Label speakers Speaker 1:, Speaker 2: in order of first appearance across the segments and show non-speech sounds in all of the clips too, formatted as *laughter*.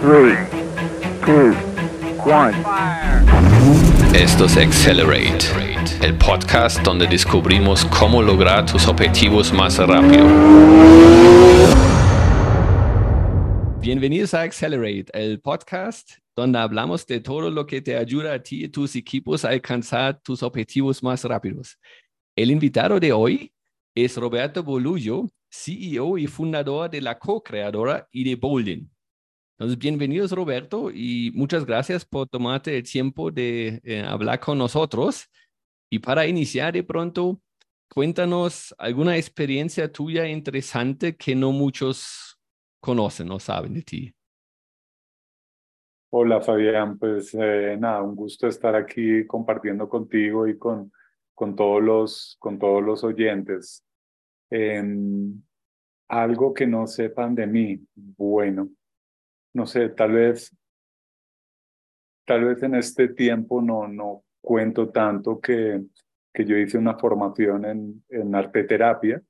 Speaker 1: three, two, one.
Speaker 2: Esto es Accelerate, el podcast donde descubrimos cómo lograr tus objetivos más rápido. Bienvenidos a Accelerate, el podcast donde hablamos de todo lo que te ayuda a ti y tus equipos a alcanzar tus objetivos más rápidos. El invitado de hoy es Roberto Bolullo, CEO y fundador de la co-creadora y de Bolden. Entonces, bienvenidos Roberto y muchas gracias por tomarte el tiempo de eh, hablar con nosotros. Y para iniciar de pronto, cuéntanos alguna experiencia tuya interesante que no muchos conocen o saben de ti.
Speaker 3: Hola Fabián, pues eh, nada, un gusto estar aquí compartiendo contigo y con, con, todos, los, con todos los oyentes. Em, algo que no sepan de mí, bueno, no sé, tal vez, tal vez en este tiempo no, no cuento tanto que, que yo hice una formación en, en arte terapia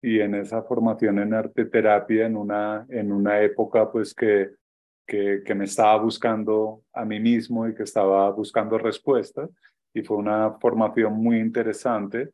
Speaker 3: y en esa formación en arte terapia en una, en una época pues que, que, que me estaba buscando a mí mismo y que estaba buscando respuestas y fue una formación muy interesante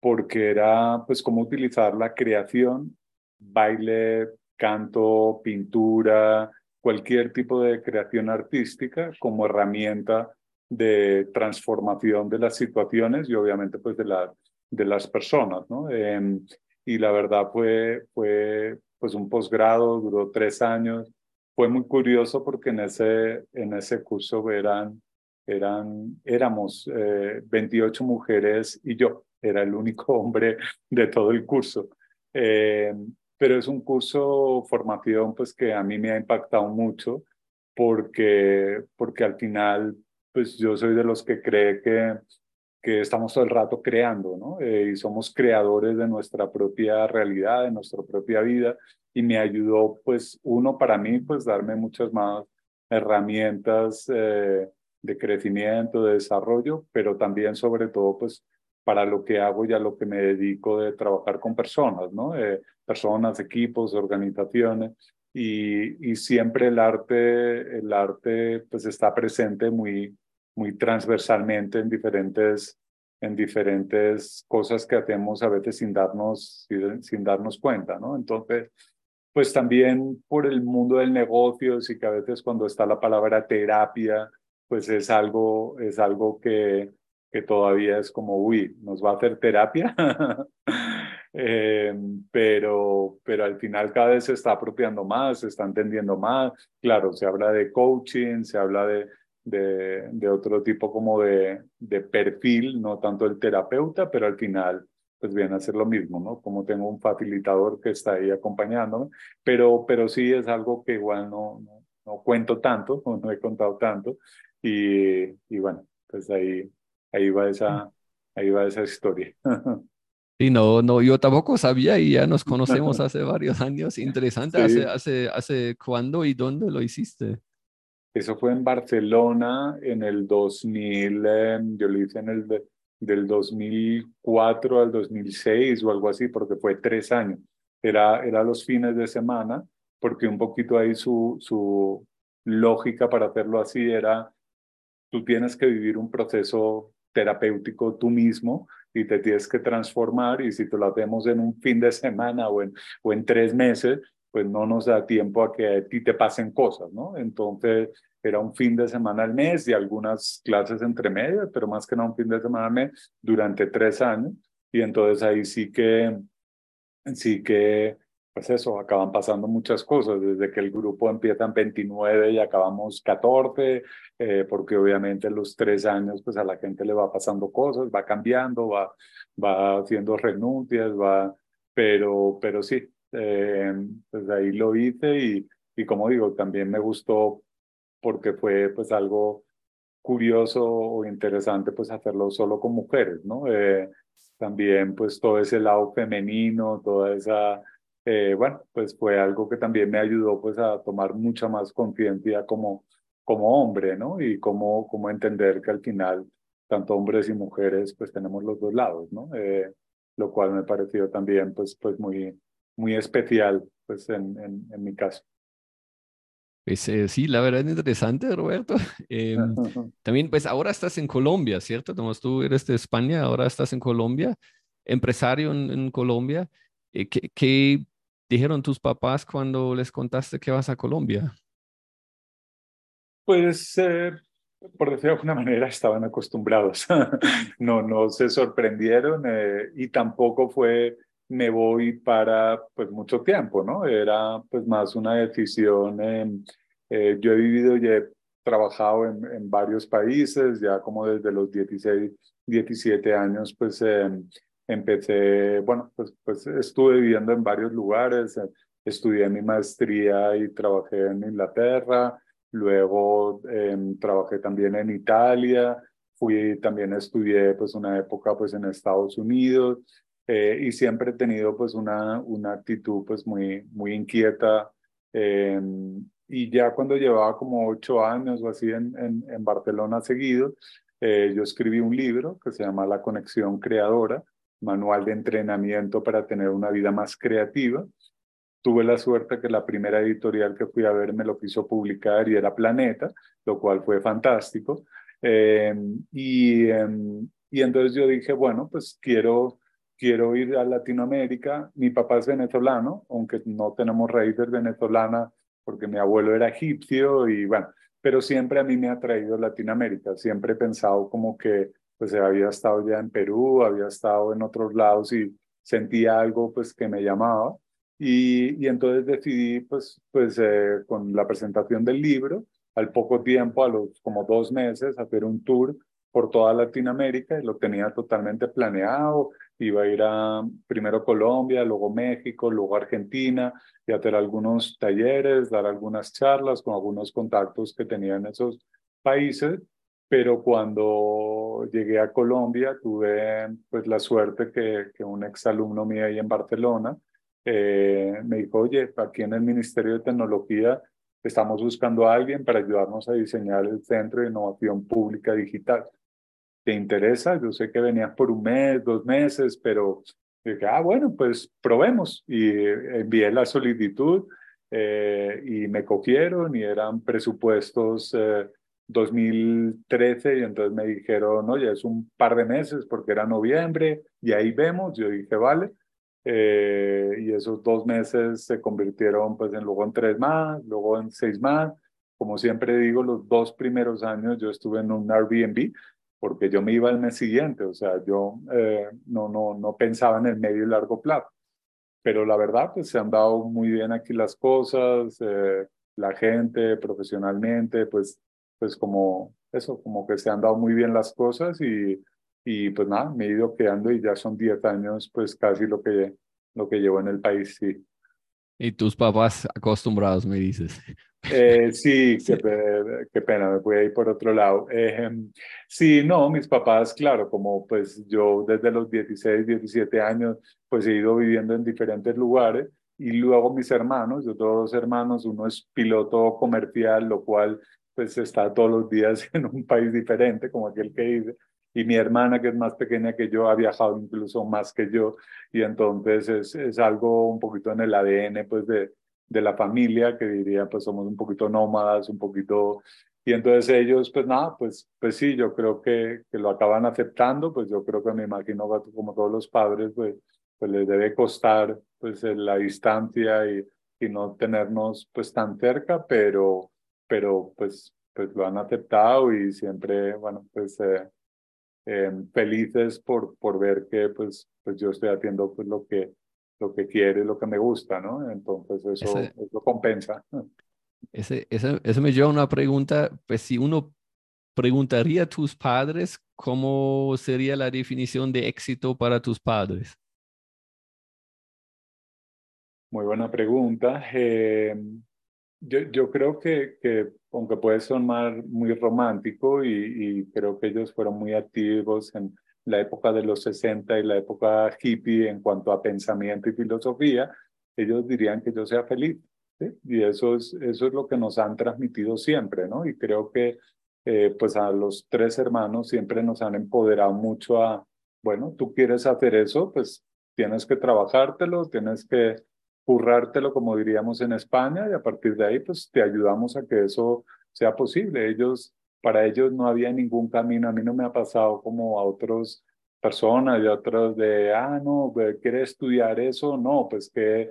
Speaker 3: porque era pues cómo utilizar la creación, baile, canto, pintura, cualquier tipo de creación artística como herramienta de transformación de las situaciones y obviamente pues de, la, de las personas, ¿no? Em, y la verdad fue, fue pues un posgrado, duró tres años. Fue muy curioso porque en ese, en ese curso eran, eran, éramos 28 eh, mujeres y yo era el único *laughs* hombre de todo el curso. Eh, pero es un curso formación pues que a mí me ha impactado mucho porque, porque al final pues yo soy de los que cree que, que estamos todo el rato creando, ¿no? Eh, y somos creadores de nuestra propia realidad, de nuestra propia vida y me ayudó pues uno para mí pues darme muchas más herramientas eh, de crecimiento, de desarrollo, pero también sobre todo pues para lo que hago y a lo que me dedico de trabajar con personas, ¿no? Personas, equipos, organizaciones. Y, y, siempre el arte, el arte pues está presente muy, muy transversalmente en diferentes, en diferentes cosas que hacemos a veces sin darnos, sin, sin darnos cuenta, ¿no? Entonces, pues también por el mundo del negocio, sí que a veces cuando está la palabra terapia, pues es algo, es algo que, que todavía es como, uy, nos va a hacer terapia, *laughs* eh, pero, pero al final cada vez se está apropiando más, se está entendiendo más. Claro, se habla de coaching, se habla de, de, de otro tipo como de, de perfil, no tanto el terapeuta, pero al final pues viene a ser lo mismo, ¿no? Como tengo un facilitador que está ahí acompañándome, pero, pero sí es algo que igual no, no, no cuento tanto, *laughs* no he contado tanto, y, y bueno, pues ahí ahí va esa, ahí va esa historia. *laughs*
Speaker 2: Sí, no, no, yo tampoco sabía y ya nos conocemos *laughs* hace varios años. Interesante. ¿Hace, hace, ¿Hace cuándo y dónde lo hiciste?
Speaker 3: Eso fue en Barcelona en el 2000, em, yo lo hice en el del 2004 al 2006 o algo así, porque fue tres años. Era, era los fines de semana, porque un poquito ahí su, su lógica para hacerlo así era, tú tienes que vivir un proceso terapéutico tú mismo y te tienes que transformar y si te lo hacemos en un fin de semana o en, o en tres meses, pues no nos da tiempo a que a ti te pasen cosas, ¿no? Entonces era un fin de semana al mes y algunas clases entre medias, pero más que no un fin de semana al mes durante tres años. Y entonces ahí sí que, sí que pues eso, acaban pasando muchas cosas, desde que el grupo empieza en 29 y acabamos 14, eh, porque obviamente en los tres años pues a la gente le va pasando cosas, va cambiando, va, va haciendo renuncias, va, pero, pero sí, eh, pues ahí lo hice y, y como digo, también me gustó porque fue pues algo curioso o interesante pues hacerlo solo con mujeres, ¿no? Eh, también pues todo ese lado femenino, toda esa eh, bueno, pues fue algo que también me ayudó pues a tomar mucha más conciencia como, como hombre, ¿no? Y cómo, cómo entender que al final tanto hombres y mujeres pues tenemos los dos lados, ¿no? Eh, lo cual me pareció también pues, pues muy, muy especial pues en, en, en mi caso.
Speaker 2: Pues eh, sí, la verdad es interesante, Roberto. *laughs* Em, *laughs* también, pues ahora estás en Colombia, ¿cierto? Como tú eres de España, ahora estás en Colombia, empresario en, Colombia. Eh, ¿qué, ¿qué, dijeron tus papás cuando les contaste que vas a Colombia?
Speaker 3: Pues, eh, por decirlo de alguna manera, estaban acostumbrados. *laughs* no, no se sorprendieron y tampoco fue me voy para pues mucho tiempo, ¿no? Era pues más una decisión. Eh, yo he vivido y he trabajado en, en, varios países, ya como desde los 16, 17 años, pues em, empecé, bueno, pues, pues estuve viviendo en varios lugares, eh, estudié mi maestría y trabajé en Inglaterra, luego em, trabajé también en Italia, fui también estudié pues una época pues en Estados Unidos, eh, y siempre he tenido pues una, una actitud pues muy, muy inquieta. Eh, y ya cuando llevaba como ocho años o así en, en, en Barcelona seguido, eh, yo escribí un libro que se llama La Conexión Creadora, manual de entrenamiento para tener una vida más creativa. Tuve la suerte que la primera editorial que fui a ver me lo quiso publicar y era Planeta, lo cual fue fantástico. y, em, y entonces yo dije, bueno, pues quiero quiero ir a Latinoamérica. Mi papá es venezolano, aunque no tenemos raíces venezolanas porque mi abuelo era egipcio y bueno, pero siempre a mí me ha traído Latinoamérica. Siempre he pensado como que pues había estado ya en Perú, había estado en otros lados y sentía algo pues que me llamaba. Y, y entonces decidí pues, pues eh, con la presentación del libro, al poco tiempo, a los como dos meses, hacer un tour por toda Latinoamérica y lo tenía totalmente planeado. Iba a ir a primero Colombia, luego México, luego Argentina y hacer algunos talleres, dar algunas charlas con algunos contactos que tenía en esos países. Pero cuando llegué a Colombia tuve pues la suerte que, que un exalumno mío ahí en Barcelona eh, me dijo, oye, aquí en el Ministerio de Tecnología estamos buscando a alguien para ayudarnos a diseñar el Centro de Innovación Pública Digital. ¿te interesa? Yo sé que venías por un mes, dos meses, pero dije, ah, bueno, pues probemos. Y envié la solicitud eh, y me cogieron y eran presupuestos 2013 eh, y entonces me dijeron, oye, es un par de meses porque era noviembre y ahí vemos. Yo dije, vale. Eh, y esos dos meses se convirtieron pues en luego en tres más, luego en seis más. Como siempre digo, los dos primeros años yo estuve en un Airbnb, porque yo me iba al mes siguiente, o sea, yo eh, no, no, no pensaba en el medio y largo plazo. Pero la verdad, pues se han dado muy bien aquí las cosas, eh, la gente profesionalmente, pues, pues como eso, como que se han dado muy bien las cosas y, y pues nada, me he ido quedando y ya son 10 años, pues casi lo que, lo que llevo en el país, sí.
Speaker 2: Y tus papás acostumbrados, me dices.
Speaker 3: Eh, *laughs* sí, qué, qué, pena, me voy a ir por otro lado. Eh, sí, no, mis papás, claro, como pues yo desde los 16, 17 años, pues he ido viviendo en diferentes lugares y luego mis hermanos, yo tengo dos hermanos, uno es piloto comercial, lo cual pues está todos los días *laughs* en un país diferente, como aquel que dice, y mi hermana, que es más pequeña que yo, ha viajado incluso más que yo, y entonces es, es algo un poquito en el ADN, pues, de, de la familia, que diría, pues, somos un poquito nómadas, un poquito... Y entonces ellos, pues nada, pues, pues sí, yo creo que, que lo acaban aceptando, pues yo creo que me imagino como todos los padres, pues, pues les debe costar pues la distancia y, y no tenernos pues tan cerca, pero, pero pues, pues lo han aceptado y siempre, bueno, pues eh, Em, felices por, por ver que pues, pues yo estoy haciendo pues, lo, que, lo que quiere, lo que me gusta, ¿no? Entonces eso, eso compensa.
Speaker 2: Ese, eso, eso me lleva a una pregunta, pues si uno preguntaría a tus padres cómo sería la definición de éxito para tus padres.
Speaker 3: Muy buena pregunta. Eh, yo, yo creo que, que aunque puede sonar muy romántico y, creo que ellos fueron muy activos en la época de los 60 y la época hippie en cuanto a pensamiento y filosofía, ellos dirían que yo sea feliz. Y eso es, eso es lo que nos han transmitido siempre, ¿no? Y creo que eh, pues a los tres hermanos siempre nos han empoderado mucho a, bueno, tú quieres hacer eso, pues tienes que trabajártelo, tienes que currártelo como diríamos en España y a partir de ahí pues te ayudamos a que eso sea posible. Ellos, para ellos no había ningún camino, a mí no me ha pasado como a otras personas y a otros de, ah, no, ¿quieres estudiar eso? No, pues que,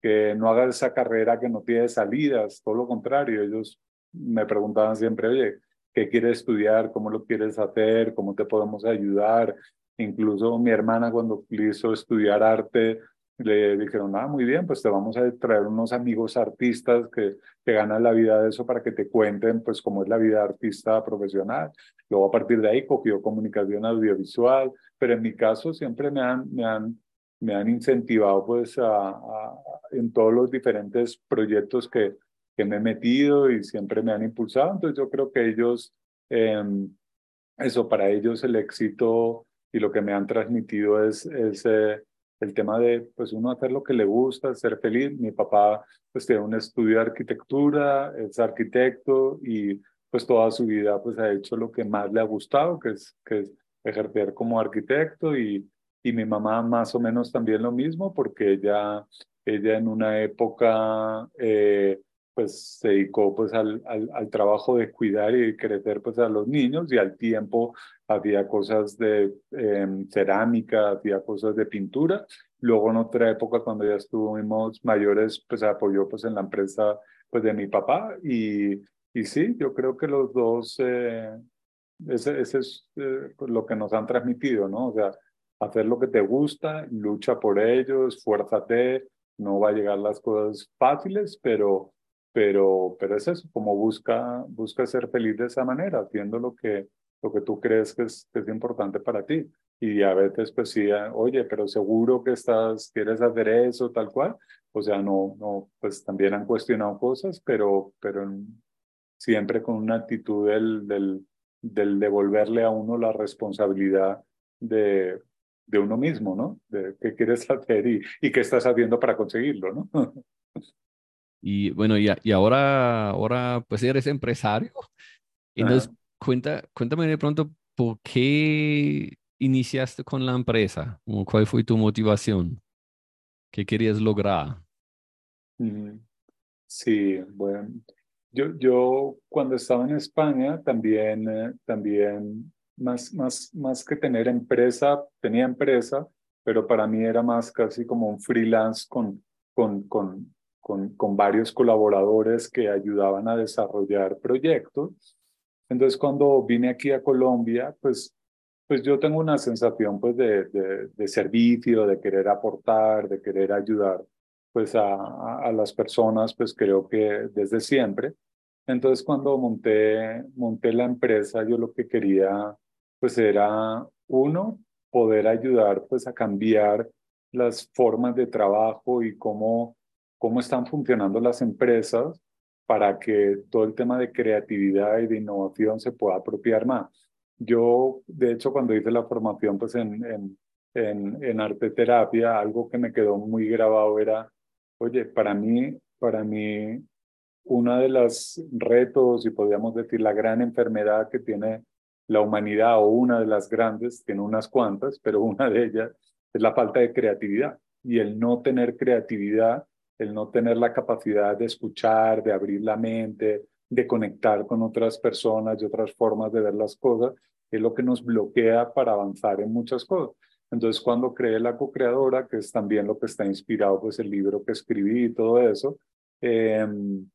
Speaker 3: que no hagas esa carrera que no tiene salidas, todo lo contrario, ellos me preguntaban siempre, oye, ¿qué quieres estudiar? ¿Cómo lo quieres hacer? ¿Cómo te podemos ayudar? Incluso mi hermana cuando quiso estudiar arte, le dijeron, ah, muy bien, pues te vamos a traer unos amigos artistas que, que ganan la vida de eso para que te cuenten, pues, cómo es la vida artista profesional. Luego, a partir de ahí, cogió comunicación audiovisual, pero en mi caso siempre me han, me han, me han incentivado, pues, a, en todos los diferentes proyectos que, que me he metido y siempre me han impulsado. Entonces, yo creo que ellos, em, eso, para ellos el éxito y lo que me han transmitido es, es eh, el tema de, pues uno hacer lo que le gusta, ser feliz. Mi papá, pues tiene un estudio de arquitectura, es arquitecto y pues toda su vida pues ha hecho lo que más le ha gustado, que es, que es ejercer como arquitecto y, y mi mamá más o menos también lo mismo porque ella, ella en una época eh, pues se dedicó pues al, al, al, trabajo de cuidar y crecer pues a los niños y al tiempo había cosas de em, cerámica, había cosas de pintura. Luego en otra época cuando ya estuvimos mayores pues apoyó pues en la empresa pues de mi papá y, y sí, yo creo que los dos, eh, ese, ese, es eh, lo que nos han transmitido, ¿no? O sea, hacer lo que te gusta, lucha por ello, esfuérzate, no va a llegar las cosas fáciles, pero pero, pero es eso, como busca, busca ser feliz de esa manera, haciendo lo que, lo que tú crees que es, importante para ti. Y a veces pues sí, ah, oye, pero seguro que estás, quieres hacer eso, tal cual. O sea, no, no, pues también han cuestionado cosas, pero, pero siempre con una actitud del, del, del devolverle a uno la responsabilidad de, de uno mismo, ¿no? De qué quieres *laughs* hacer y, y qué estás haciendo para conseguirlo, ¿no? *laughs*
Speaker 2: Y bueno, y, y ahora, ahora pues eres empresario. *laughs* Entonces, cuenta, cuéntame de pronto por qué iniciaste con la empresa, cuál fue tu motivación, qué querías lograr.
Speaker 3: Sí, bueno, yo, yo cuando estaba en España también, eh, también más, más, más que tener empresa, tenía empresa, pero para mí era más casi como un freelance con, con, con, con, con varios colaboradores que ayudaban a desarrollar proyectos. Entonces, cuando vine aquí a Colombia, pues, pues yo tengo una sensación pues, de, de, servicio, de querer aportar, de querer ayudar pues, a, a, las personas, pues creo que desde siempre. Entonces, cuando monté, monté la empresa, yo lo que quería pues era, uno, poder ayudar pues a cambiar las formas de trabajo y cómo cómo están funcionando las empresas para que todo el tema de creatividad y de innovación se pueda apropiar más. Yo, de hecho, cuando hice la formación pues en, en, en, en arte terapia, algo que me quedó muy grabado era, oye, para mí, para mí, una de los retos y podríamos decir la gran enfermedad que tiene la humanidad o una de las grandes, tiene unas cuantas, pero una de ellas es la falta de creatividad. Y el no tener creatividad el no tener la capacidad de escuchar, de abrir la mente, de conectar con otras personas y otras formas de ver las cosas, es lo que nos bloquea para avanzar en muchas cosas. Entonces, cuando creé la co-creadora, que es también lo que está inspirado, pues el libro que escribí y todo eso, em,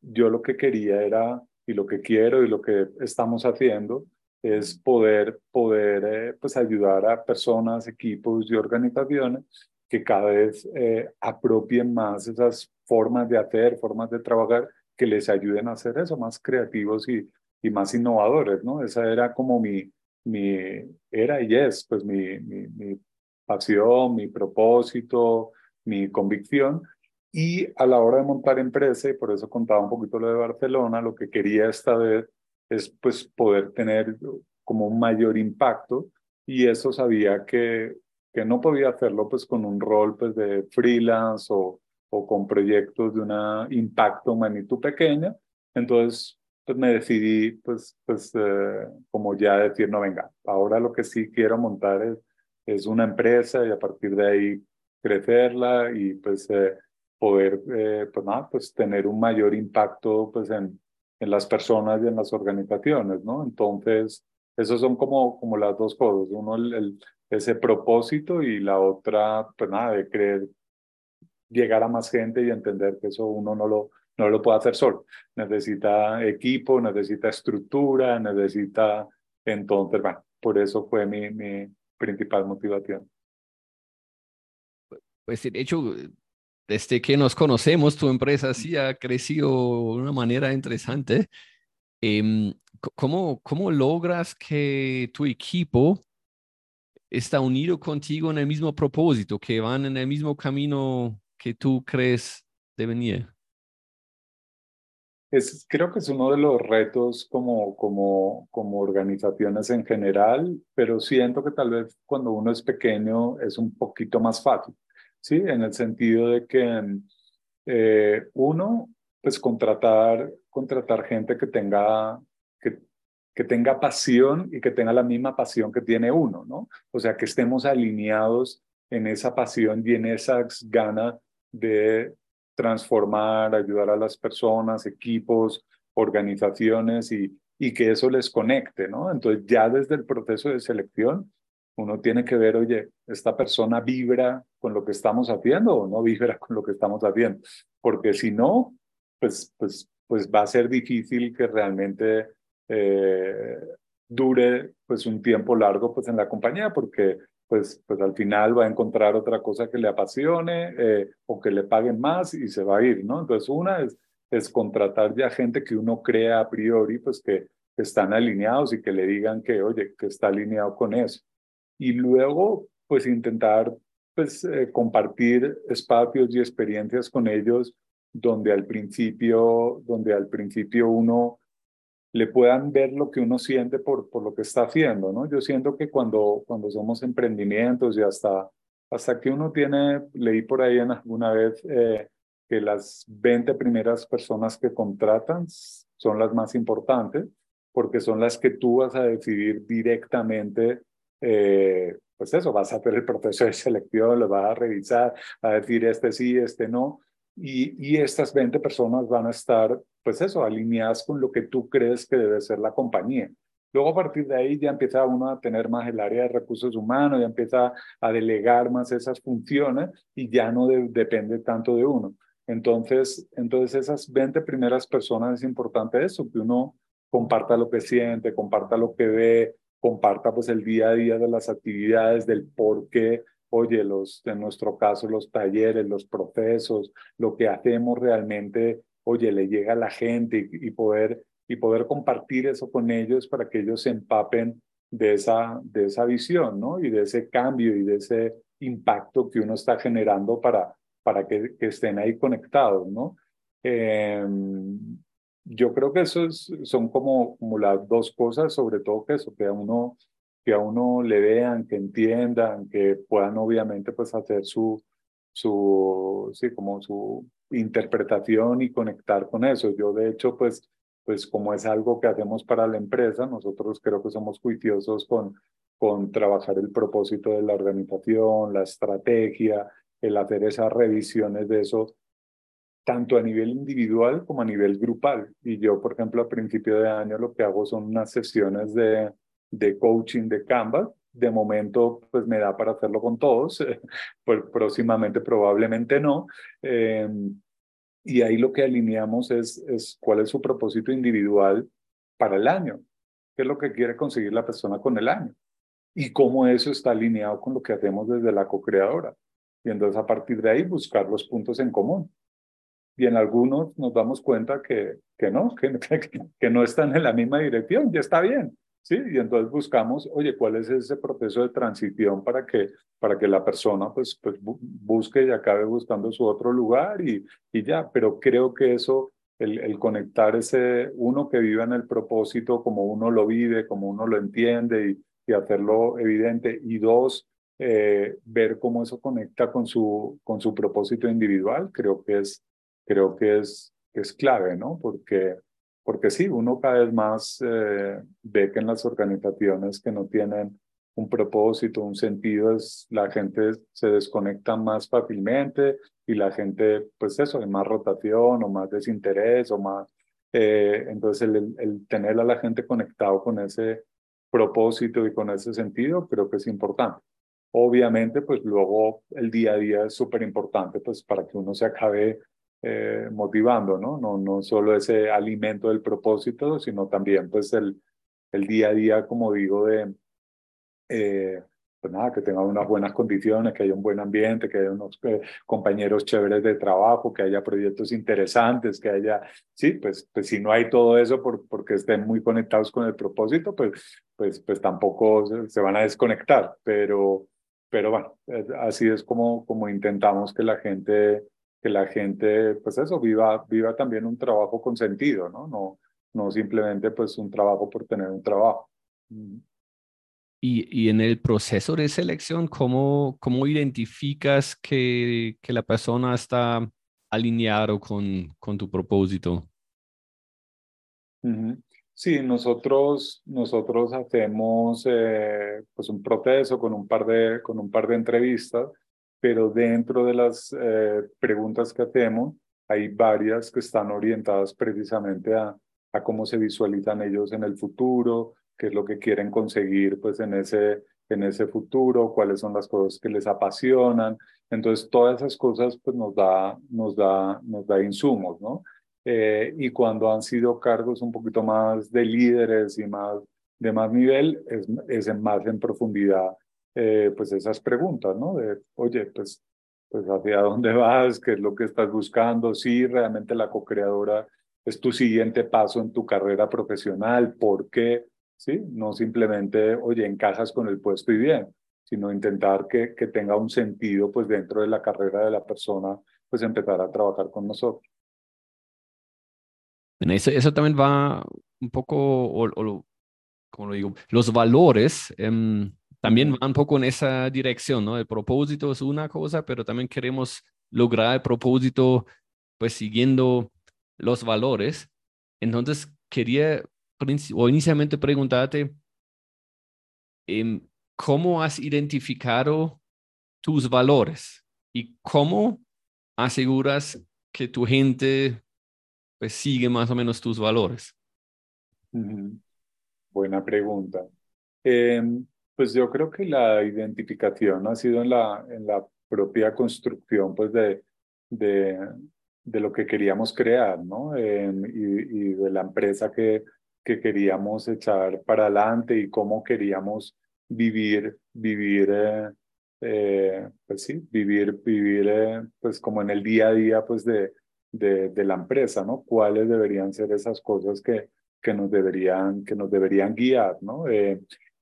Speaker 3: yo lo que quería era, y lo que quiero y lo que estamos haciendo, es poder, poder eh, pues ayudar a personas, equipos y organizaciones que cada vez eh, apropien más esas formas de hacer, formas de trabajar que les ayuden a hacer eso, más creativos y, y más innovadores, ¿no? Esa era como mi, mi era y es, pues mi, mi, mi pasión, mi propósito, mi convicción. Y a la hora de montar empresa, y por eso contaba un poquito lo de Barcelona, lo que quería esta vez es pues poder tener como un mayor impacto y eso sabía que que no podía hacerlo pues con un rol pues de freelance o, o con proyectos de una impacto magnitud pequeña. Entonces pues me decidí pues, pues eh, como ya decir, no venga, ahora lo que sí quiero montar es, es una empresa y a partir de ahí crecerla y pues eh, poder eh, pues, nada, pues tener un mayor impacto pues en, en las personas y en las organizaciones, ¿no? Entonces, esos son como, como las dos cosas. Uno, el, ese propósito y la otra, pues nada, de creer, llegar a más gente y entender que eso uno no lo, no lo puede hacer solo. Necesita equipo, necesita estructura, necesita... Entonces, bueno, por eso fue mi, mi principal motivación.
Speaker 2: Pues de hecho, desde que nos conocemos, tu empresa sí ha crecido de una manera interesante. Em, ¿cómo, ¿Cómo logras que tu equipo está unido contigo en el mismo propósito, que van en el mismo camino que tú crees deben ir?
Speaker 3: Es, creo que es uno de los retos como, como, como organizaciones en general, pero siento que tal vez cuando uno es pequeño es un poquito más fácil, ¿sí? En el sentido de que eh, uno, pues contratar, contratar gente que tenga, que tenga pasión y que tenga la misma pasión que tiene uno, ¿no? O sea, que estemos alineados en esa pasión y en esas ganas de transformar, ayudar a las personas, equipos, organizaciones y, y que eso les conecte, ¿no? Entonces ya desde el proceso de selección uno tiene que ver, oye, esta persona vibra con lo que estamos haciendo o no vibra con lo que estamos haciendo, porque si no, pues, pues, pues va a ser difícil que realmente eh, dure pues un tiempo largo pues en la compañía, porque pues, pues al final va a encontrar otra cosa que le apasione eh, o que le paguen más y se va a ir, ¿no? Entonces una es, es contratar ya gente que uno crea a priori, pues que, están alineados y que le digan que, oye, que está alineado con eso. Y luego, pues intentar, pues eh, compartir espacios y experiencias con ellos donde al principio, donde al principio uno le puedan ver lo que uno siente por, por lo que está haciendo, ¿no? Yo siento que cuando, cuando somos emprendimientos y hasta, hasta que uno tiene, leí por ahí en alguna vez eh, que las 20 primeras personas que contratan son las más importantes, porque son las que tú vas a decidir directamente, eh, pues eso, vas a hacer el proceso de selección, lo vas a revisar, a decir este sí, este no, y, y estas 20 personas van a estar pues eso, alineadas con lo que tú crees que debe ser la compañía. Luego a partir de ahí ya empieza uno a tener más el área de recursos humanos, ya empieza a delegar más esas funciones y ya no depende tanto de uno. Entonces, entonces esas 20 primeras personas es importante eso, que uno comparta lo que siente, comparta lo que ve, comparta pues el día a día de las actividades, del por qué, oye, los, en nuestro caso los talleres, los procesos, lo que hacemos realmente oye, le llega a la gente y, poder, y poder compartir eso con ellos para que ellos se empapen de esa, de esa visión, ¿no? Y de ese cambio y de ese impacto que uno está generando para, para que, estén ahí conectados, ¿no? Em, yo creo que eso son como, como las dos cosas, sobre todo que eso, que a uno, que a uno le vean, que entiendan, que puedan obviamente pues hacer su, su, sí, como su, interpretación y conectar con eso. Yo de hecho, pues, pues como es algo que hacemos para la empresa, nosotros creo que somos juiciosos con, con trabajar el propósito de la organización, la estrategia, el hacer esas revisiones de eso, tanto a nivel individual como a nivel grupal. Y yo, por ejemplo, a principio de año lo que hago son unas sesiones de, de coaching de Canvas. De momento, pues me da para hacerlo con todos, *laughs* pues próximamente probablemente no. Eh, y ahí lo que alineamos es, cuál es su propósito individual para el año, qué es lo que quiere conseguir la persona con el año y cómo eso está alineado con lo que hacemos desde la co-creadora. Y entonces a partir de ahí buscar los puntos en común. Y en algunos nos damos cuenta que, que no, que *laughs* no están en la misma dirección, ya está bien. ¿Sí? Y entonces buscamos, oye, ¿cuál es ese proceso de transición para que, para que la persona pues, pues busque y acabe buscando su otro lugar y, y ya? Pero creo que eso, el, el, conectar ese uno que vive en el propósito como uno lo vive, como uno lo entiende y, y hacerlo evidente, y dos, eh, ver cómo eso conecta con su, con su propósito individual, creo que es, creo que es, es clave, ¿no? Porque porque sí, uno cada vez más eh, ve que en las organizaciones que no tienen un propósito, un sentido, es, la gente se desconecta más fácilmente y la gente, pues eso, hay más rotación o más desinterés o más... Eh, entonces el, el tener a la gente conectado con ese propósito y con ese sentido creo que es importante. Obviamente, pues luego el día a día es súper importante, pues para que uno se acabe eh, motivando, ¿no? ¿no? No solo ese alimento del propósito, sino también pues el, el día a día, como digo, de, eh, pues nada, que tenga unas buenas condiciones, que haya un buen ambiente, que haya unos eh, compañeros chéveres de trabajo, que haya proyectos interesantes, que haya, sí, pues, pues si no hay todo eso por, porque estén muy conectados con el propósito, pues, pues, pues tampoco se, se van a desconectar, pero, pero bueno, así es como, como intentamos que la gente que la gente, pues eso, viva, viva también un trabajo con sentido, ¿no? No, no simplemente pues un trabajo por tener un trabajo.
Speaker 2: Y, y en el proceso de selección, ¿cómo, cómo identificas que, que la persona está alineado con, con tu propósito?
Speaker 3: Sí, nosotros, nosotros hacemos eh, pues un proceso con un par de, con un par de entrevistas pero dentro de las eh, preguntas que hacemos hay varias que están orientadas precisamente a, a cómo se visualizan ellos en el futuro, qué es lo que quieren conseguir pues en ese, en ese futuro, cuáles son las cosas que les apasionan. Entonces, todas esas cosas pues nos da, nos da, nos da insumos, ¿no? Eh, y cuando han sido cargos un poquito más de líderes y más de más nivel, es, es más en profundidad eh, pues esas preguntas, ¿no? De, oye, pues, pues hacia dónde vas, qué es lo que estás buscando, si realmente la co-creadora es tu siguiente paso en tu carrera profesional, ¿por qué? ¿Sí? No simplemente, oye, encajas con el puesto y bien, sino intentar que, que tenga un sentido, pues dentro de la carrera de la persona, pues empezar a trabajar con nosotros.
Speaker 2: Eso, eso también va un poco, o, como lo digo, los valores. Eh, también va un poco en esa dirección, ¿no? El propósito es una cosa, pero también queremos lograr el propósito, pues siguiendo los valores. Entonces, quería o inicialmente preguntarte, em, ¿cómo has identificado tus valores y cómo aseguras que tu gente pues, sigue más o menos tus valores?
Speaker 3: Buena pregunta. Eh, pues yo creo que la identificación ha sido en la, en la propia construcción pues de, de, de lo que queríamos crear, ¿no? y, y, de la empresa que, que queríamos echar para adelante y cómo queríamos vivir, vivir, eh, eh, pues sí, vivir, vivir eh, pues como en el día a día pues de, de, de, la empresa, ¿no? ¿Cuáles deberían ser esas cosas que, que, nos, deberían, que nos deberían guiar, ¿no?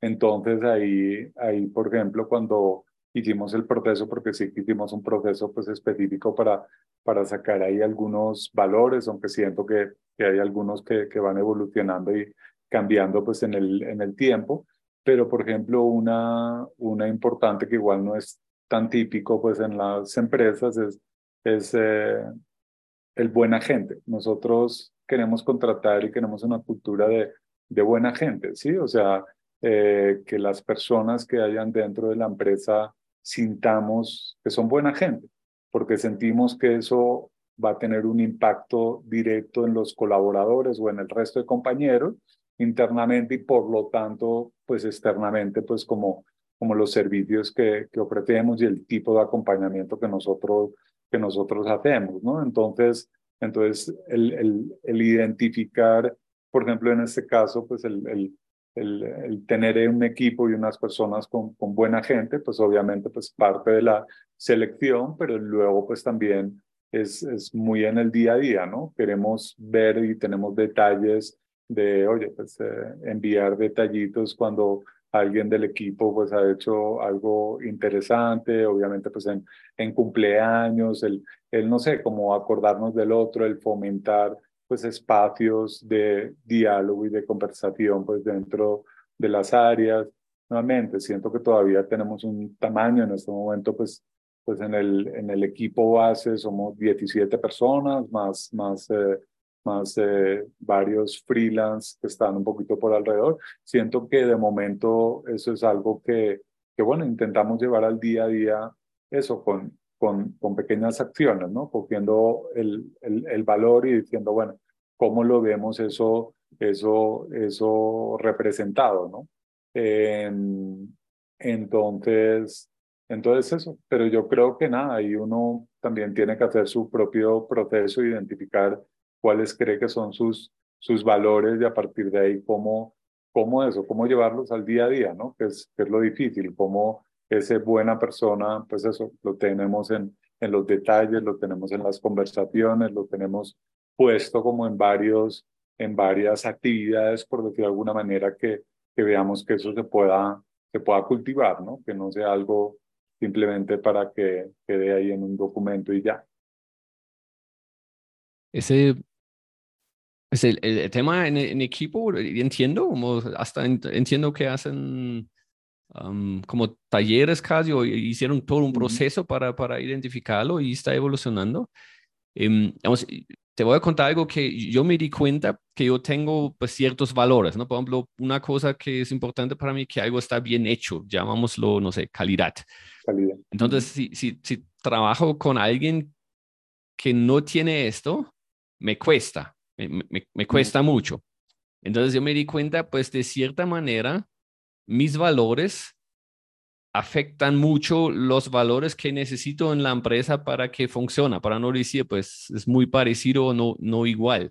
Speaker 3: Entonces ahí, ahí, por ejemplo, cuando hicimos el proceso, porque sí que hicimos un proceso pues específico para, para sacar ahí algunos valores, aunque siento que, que hay algunos que, que van evolucionando y cambiando pues en el, en el tiempo. Pero, por ejemplo, una, una importante que igual no es tan típico pues en las empresas es, es eh, el buena gente. Nosotros queremos contratar y queremos una cultura de, de buena gente, ¿sí? O sea, eh, que las personas que hayan dentro de la empresa sintamos que son buena gente, porque sentimos que eso va a tener un impacto directo en los colaboradores o en el resto de compañeros internamente y por lo tanto, pues externamente, pues como, como los servicios que, que ofrecemos y el tipo de acompañamiento que nosotros, que nosotros hacemos, ¿no? Entonces, entonces el, el, identificar, por ejemplo, en este caso, pues el el, tener un equipo y unas personas con, con, buena gente, pues obviamente pues parte de la selección, pero luego pues también es, es muy en el día a día, ¿no? Queremos ver y tenemos detalles de, oye, pues eh, enviar detallitos cuando alguien del equipo pues ha hecho algo interesante, obviamente pues en, en cumpleaños, el, el no sé, como acordarnos del otro, el fomentar pues espacios de diálogo y de conversación pues dentro de las áreas. Nuevamente, siento que todavía tenemos un tamaño en este momento, pues, pues en, el, en el equipo base somos 17 personas, más, más, eh, más eh, varios freelance que están un poquito por alrededor. Siento que de momento eso es algo que, que bueno, intentamos llevar al día a día eso con, con, con pequeñas acciones, ¿no? Cogiendo el, el, el, valor y diciendo, bueno, ¿cómo lo vemos eso, eso, eso representado, ¿no? entonces, entonces eso, pero yo creo que nada, y uno también tiene que hacer su propio proceso, identificar cuáles cree que son sus, sus valores y a partir de ahí cómo, cómo eso, cómo llevarlos al día a día, ¿no? Que es, que es lo difícil, cómo ese buena persona, pues eso, lo tenemos en, en los detalles, lo tenemos en las conversaciones, lo tenemos puesto como en varios, en varias actividades, por decir de alguna manera, que, que veamos que eso se pueda, se pueda cultivar, ¿no? Que no sea algo simplemente para que quede ahí en un documento y ya.
Speaker 2: Ese es el, el tema en, equipo, entiendo, como hasta entiendo que hacen como talleres casi, o hicieron todo un proceso para, para identificarlo y está evolucionando. Um, te voy a contar algo que yo me di cuenta que yo tengo pues, ciertos valores, ¿no? Por ejemplo, una cosa que es importante para mí que algo está bien hecho, llamámoslo, no sé, calidad.
Speaker 3: calidad.
Speaker 2: Entonces, si, si, si trabajo con alguien que no tiene esto, me cuesta, me, me, me cuesta mucho. Entonces yo me di cuenta, pues de cierta manera, mis valores afectan mucho los valores que necesito en la empresa para que funcione, para no decir, pues es muy parecido o no, no igual.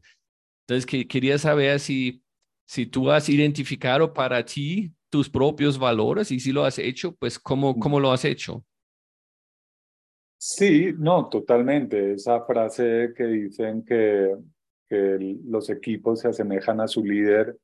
Speaker 2: Entonces, que, quería saber si, si tú has identificado para ti tus propios valores y si lo has hecho, pues cómo, cómo lo has hecho.
Speaker 3: Sí, no, totalmente. Esa frase que dicen que, que los equipos se asemejan a su líder,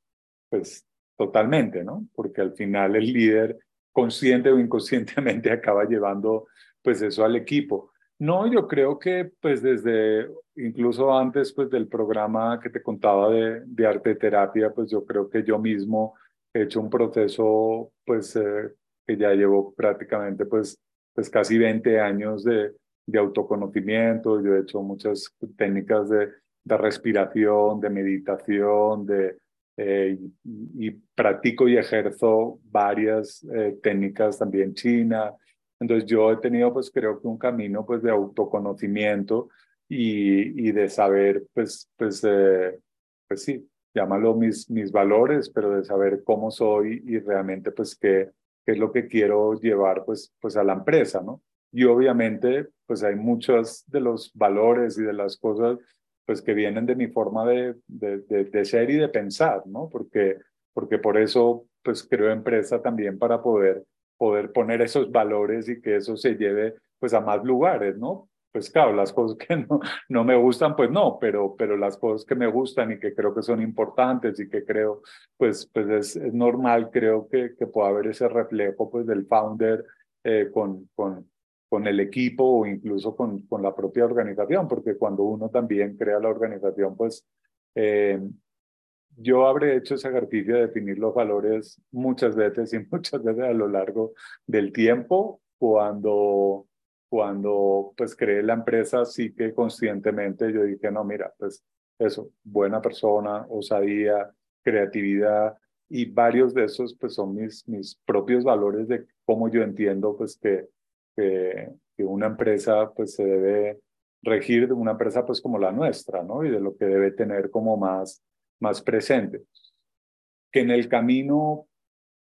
Speaker 3: pues totalmente, ¿no? Porque al final el líder, consciente o inconscientemente, *laughs* acaba llevando pues eso al equipo. No, yo creo que pues desde incluso antes pues del programa que te contaba de, de arte terapia, pues yo creo que yo mismo he hecho un proceso pues eh, que ya llevo prácticamente pues, pues casi 20 años de, de autoconocimiento, yo he hecho muchas técnicas de, de respiración, de meditación, de, eh, y, practico y ejerzo varias eh, técnicas también china. Entonces yo he tenido pues creo que un camino pues de autoconocimiento y, y de saber pues, pues, eh, pues sí, llámalo mis, mis valores, pero de saber cómo soy y realmente pues qué, qué es lo que quiero llevar pues, pues a la empresa, ¿no? Y obviamente pues hay muchos de los valores y de las cosas pues que vienen de mi forma de, de, ser y de pensar, ¿no? Porque, porque por eso pues creo empresa también para poder, poder poner esos valores y que eso se lleve pues a más lugares, ¿no? Pues claro, las cosas *laughs* que no, no me gustan, pues no, pero, pero las cosas que me gustan y que creo que son importantes y que creo, pues, pues es, es normal, creo que, que pueda haber ese reflejo pues del founder eh, con, con, con el equipo o incluso con, con la propia organización, porque cuando uno también crea la organización, pues eh, yo habré hecho ese ejercicio de definir los valores muchas veces y *laughs* muchas veces a lo largo del tiempo, cuando, cuando pues creé la empresa, sí que conscientemente yo dije, no, mira, pues eso, buena persona, osadía, creatividad, y varios de esos pues son mis, mis propios valores de cómo yo entiendo pues que que, una empresa pues se debe regir de una empresa pues como la nuestra, ¿no? Y de lo que debe tener como más, más presente. Que en el camino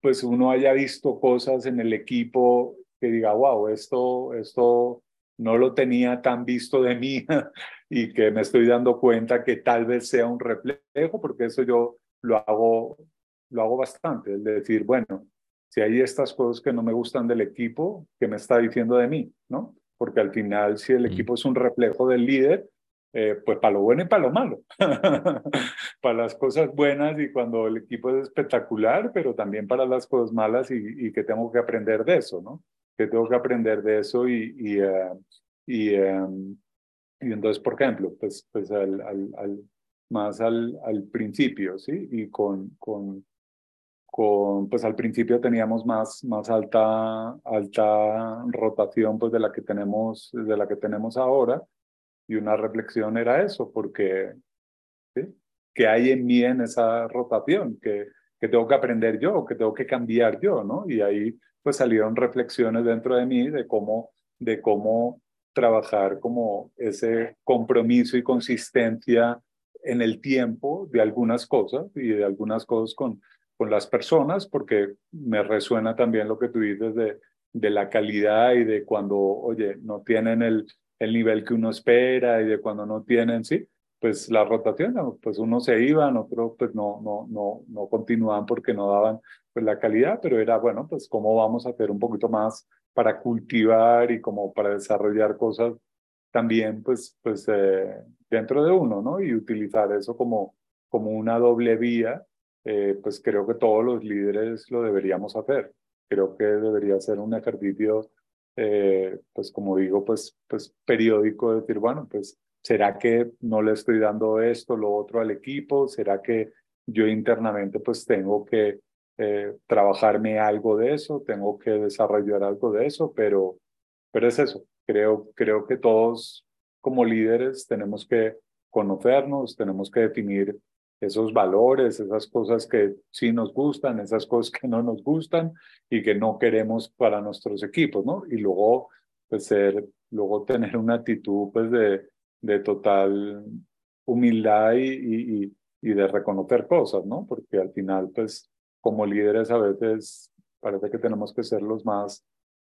Speaker 3: pues uno haya visto cosas en el equipo que diga, wow, esto, esto no lo tenía tan visto de mí *laughs* y que me estoy dando cuenta que tal vez sea un reflejo, porque eso yo lo hago, lo hago bastante, es decir, bueno, si hay estas cosas que no me gustan del equipo, ¿qué me está diciendo de mí? ¿no? Porque al final, si el mm. equipo es un reflejo del líder, eh, pues para lo bueno y para lo malo. *laughs* para las cosas buenas y cuando el equipo es espectacular, pero también para las cosas malas y, que tengo que aprender de eso, ¿no? Que tengo que aprender de eso y, y, eh, y, y, entonces, por ejemplo, pues, pues al, al, al más al, al principio, ¿sí? Y con, con, pues al principio teníamos más, más alta, alta rotación pues de la que tenemos, de la que tenemos ahora. Y una reflexión era eso, porque qué hay en mí en esa rotación, que, que tengo que aprender yo, que tengo que cambiar yo, ¿no? Y ahí pues salieron reflexiones dentro de mí de cómo, de cómo trabajar como ese compromiso y consistencia en el tiempo de algunas cosas y de algunas cosas con, con las personas, porque me resuena también lo que tú dices de, de la calidad y de cuando, oye, no tienen el, el nivel que uno espera y de cuando no tienen, sí, pues la rotación, pues uno se iban, otros pues no, no, no, no continuaban porque no daban pues la calidad, pero era, bueno, pues cómo vamos a hacer un poquito más para cultivar y como para desarrollar cosas también pues, pues eh, dentro de uno, ¿no? Y utilizar eso como, como una doble vía, eh, pues creo que todos los líderes lo deberíamos hacer. Creo que debería ser un ejercicio eh, pues como digo, pues, pues periódico, decir, bueno, pues, ¿será que no le estoy dando esto, lo otro al equipo? ¿Será que yo internamente pues tengo que eh, trabajarme algo de eso, tengo que desarrollar algo de eso, pero, pero es eso, creo, creo que todos como líderes tenemos que conocernos, tenemos que definir esos valores, esas cosas que sí nos gustan, esas cosas que no nos gustan y que no queremos para nuestros equipos, ¿no? Y luego, pues ser, luego tener una actitud, pues de, de total humildad y, y, y de reconocer cosas, ¿no? Porque al final, pues, como líderes a veces parece que tenemos que ser los más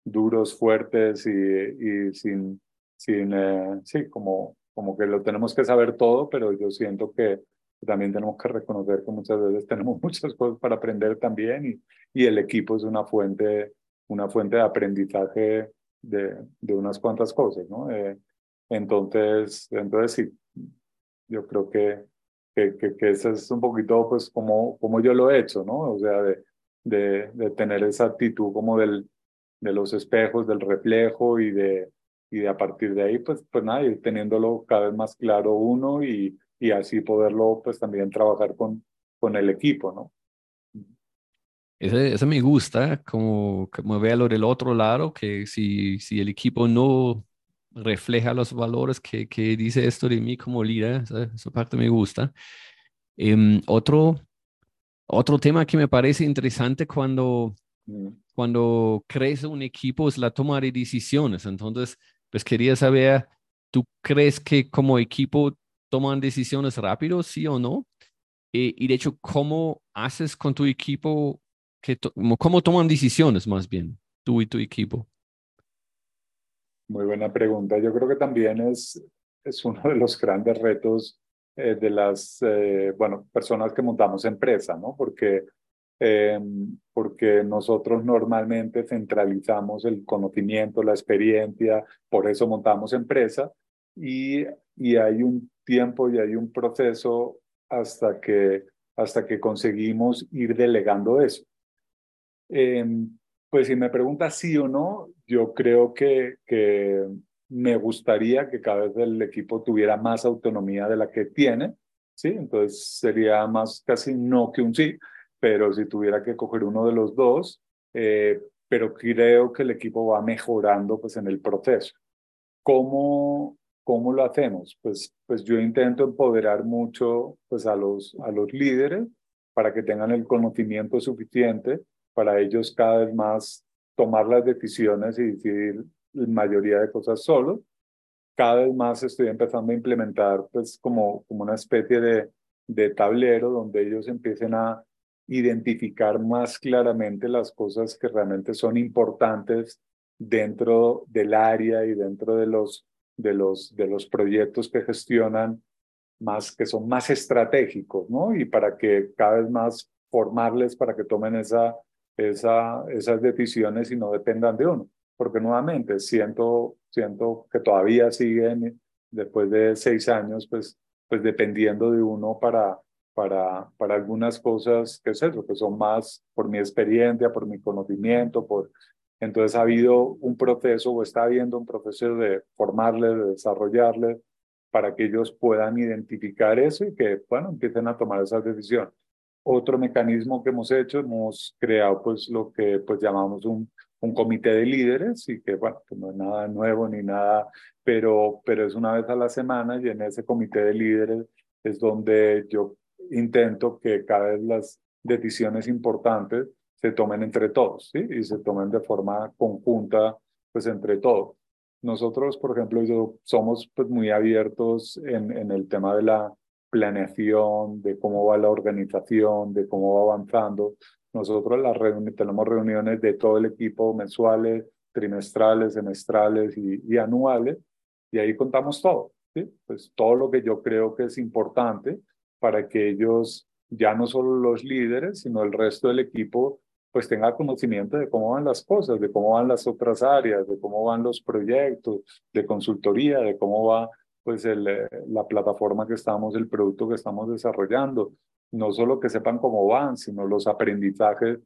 Speaker 3: duros, fuertes y, y sin, sin eh, sí, como, como que lo tenemos que saber todo, pero yo siento que también tenemos que reconocer que muchas veces *laughs* tenemos muchas cosas para aprender también y, y el equipo es una fuente, una fuente de aprendizaje de, de unas cuantas cosas, ¿no? Eh, entonces, entonces sí, yo creo que, que, que, que es un poquito pues como, como yo lo he hecho, ¿no? O sea, de, de, de tener esa actitud como del, de los espejos, del reflejo y de, y de a partir de ahí, pues, pues nada, ir teniéndolo cada vez más claro uno y, y así poderlo pues también trabajar con, con el equipo, ¿no?
Speaker 2: Eso, me gusta, como, como lo del otro lado, que si, si el equipo no refleja los valores que, que dice esto de mí como líder, esa, parte me gusta. Em, otro, otro tema que me parece interesante cuando, mm. cuando crees un equipo es la toma de decisiones. Entonces, pues quería saber, ¿tú crees que como equipo toman decisiones rápido, sí o no? Eh, y de hecho, ¿cómo haces con tu equipo? Que ¿Cómo toman decisiones más bien, tú y tu equipo?
Speaker 3: Muy buena pregunta. Yo creo que también es, es uno de los grandes retos eh, de las eh, bueno, personas que montamos empresa, ¿no? Porque, em, porque nosotros normalmente centralizamos el conocimiento, la experiencia, por eso montamos empresa y, y hay un tiempo y hay un proceso hasta que, hasta que conseguimos ir delegando eso. Em, pues si me preguntas sí o no, yo creo que, que me gustaría que cada vez el equipo tuviera más autonomía de la que tiene, ¿sí? Entonces sería más casi no que un sí, pero si tuviera que coger uno de los dos, eh, pero creo que el equipo va mejorando pues en el proceso. ¿Cómo, ¿Cómo lo hacemos? Pues, pues yo intento empoderar mucho pues a, los, a los líderes para que tengan el conocimiento suficiente para ellos cada vez más tomar las decisiones y decidir la mayoría de cosas solos. Cada vez más estoy empezando a implementar pues como, como una especie de, de tablero donde ellos empiecen a identificar más claramente las cosas que realmente son importantes dentro del área y dentro de los de los, de los proyectos que gestionan más, que son más estratégicos, ¿no? Y para que cada vez más formarles para que tomen esa, esa, esas decisiones y no dependan de uno. Porque nuevamente siento, siento que todavía siguen, después de seis años, pues, pues dependiendo de uno para, para, para algunas cosas, que es eso, que son más por mi experiencia, por mi conocimiento, por, entonces ha habido un proceso o está habiendo un proceso de formarles, de desarrollarles para que ellos puedan identificar eso y que, bueno, empiecen a tomar esas decisiones. Otro mecanismo que hemos hecho, hemos creado pues lo que pues llamamos un, un comité de líderes y que, bueno, pues no es nada nuevo ni nada, pero, pero es una vez a la semana y en ese comité de líderes es donde yo intento que cada vez las decisiones importantes se tomen entre todos, ¿sí? Y se tomen de forma conjunta, pues entre todos. Nosotros, por ejemplo, yo, somos pues, muy abiertos en, en el tema de la planeación, de cómo va la organización, de cómo va avanzando. Nosotros las tenemos reuniones de todo el equipo mensuales, trimestrales, semestrales y, y anuales, y ahí contamos todo, ¿sí? Pues todo lo que yo creo que es importante para que ellos, ya no solo los líderes, sino el resto del equipo, pues tenga conocimiento de cómo van las cosas, de cómo van las otras áreas, de cómo van los proyectos de consultoría, de cómo va pues el, eh, la plataforma que estamos, el producto que estamos desarrollando. No solo que sepan cómo van, sino los aprendizajes,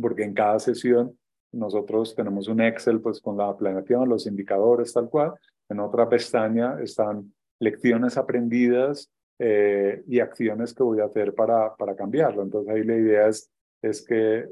Speaker 3: porque en cada sesión nosotros tenemos un Excel pues con la planeación, los indicadores tal cual. En otra pestaña están lecciones aprendidas eh, y acciones que voy a hacer para, para cambiarlo. Entonces ahí la idea es, es que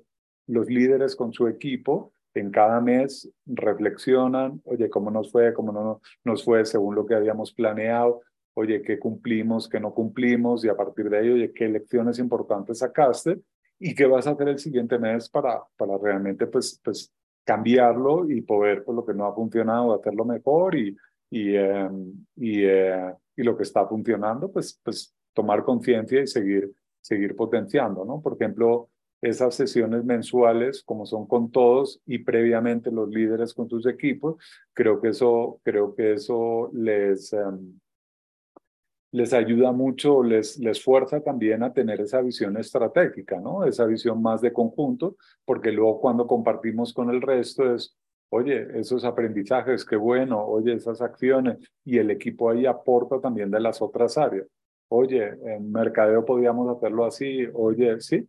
Speaker 3: los líderes con su equipo en cada mes reflexionan, oye, ¿cómo nos fue? ¿Cómo no nos fue según lo que habíamos planeado? Oye, ¿qué cumplimos? ¿Qué no cumplimos? Y a partir de ahí, oye, ¿qué lecciones importantes sacaste? ¿Y qué vas a hacer el siguiente mes para, para realmente pues, pues cambiarlo y poder, pues lo que no ha funcionado, hacerlo mejor y, y, em, y, eh, y lo que está funcionando, pues, pues tomar conciencia y seguir, seguir potenciando, ¿no? Por ejemplo, esas sesiones mensuales, como son con todos y previamente los líderes con sus equipos, creo que eso, creo que eso les, em, les ayuda mucho, les, les fuerza también a tener esa visión estratégica, ¿no? Esa visión más de conjunto, porque luego cuando compartimos con el resto es, oye, esos aprendizajes, qué bueno, oye, esas acciones, y el equipo ahí aporta también de las otras áreas. Oye, en mercadeo podíamos hacerlo así, oye, sí,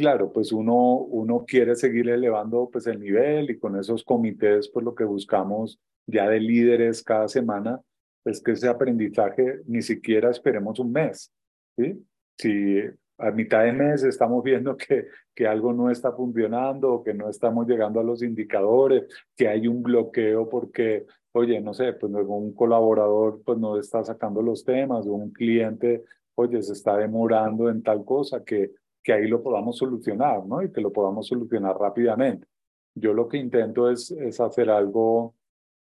Speaker 3: claro, pues uno, uno quiere seguir elevando pues el nivel y con esos comités pues lo que buscamos ya de líderes cada semana es que ese aprendizaje ni siquiera esperemos un mes, ¿sí? Si a mitad de mes estamos viendo que, que algo no está funcionando que no estamos llegando a los indicadores, que hay un bloqueo porque, oye, no sé, pues un colaborador pues no está sacando los temas o un cliente, oye, se está demorando en tal cosa que que ahí lo podamos solucionar, ¿no? Y que lo podamos solucionar rápidamente. Yo lo que intento es, es hacer algo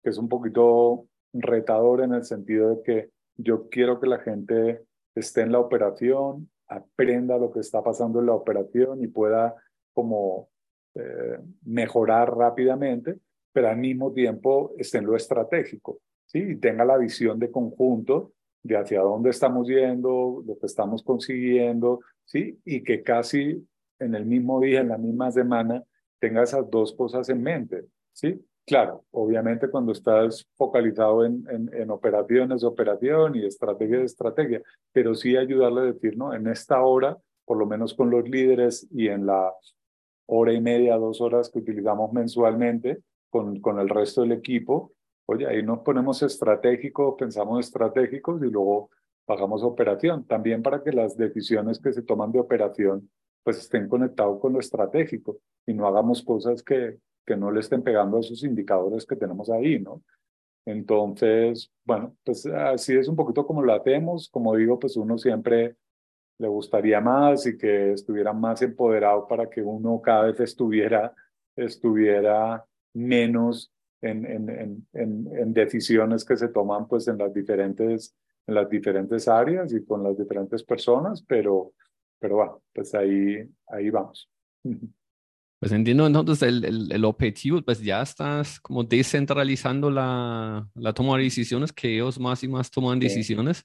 Speaker 3: que es un poquito retador en el sentido de que yo quiero que la gente esté en la operación, aprenda lo que está pasando en la operación y pueda como eh, mejorar rápidamente, pero al mismo tiempo esté en lo estratégico, ¿sí? Y tenga la visión de conjunto de hacia dónde estamos yendo, lo que estamos consiguiendo, ¿sí? Y que casi en el mismo día, en la misma semana, tenga esas dos cosas en mente, ¿sí? Claro, obviamente cuando estás focalizado en, en, operaciones, operación y estrategia estrategia, pero sí ayudarle a decir, ¿no? En esta hora, por lo menos con los líderes y en la hora y media, dos horas que utilizamos mensualmente con, con el resto del equipo, Oye, ahí nos ponemos estratégicos, pensamos estratégicos y luego pagamos operación. También para que las decisiones que se toman de operación pues estén conectados con lo estratégico y no hagamos cosas que, que no le estén pegando a esos indicadores que tenemos ahí, ¿no? Entonces, bueno, pues así es un poquito como lo hacemos. Como digo, pues uno siempre le gustaría más y que estuviera más empoderado para que uno cada vez estuviera, estuviera menos en, en, en, en, decisiones que se toman pues en las diferentes en las diferentes áreas y con las diferentes personas, pero, pero bueno, pues ahí, ahí vamos.
Speaker 2: Pues entiendo entonces el, el, el, objetivo, pues ya estás como descentralizando la, la toma de decisiones, que ellos más y más toman decisiones,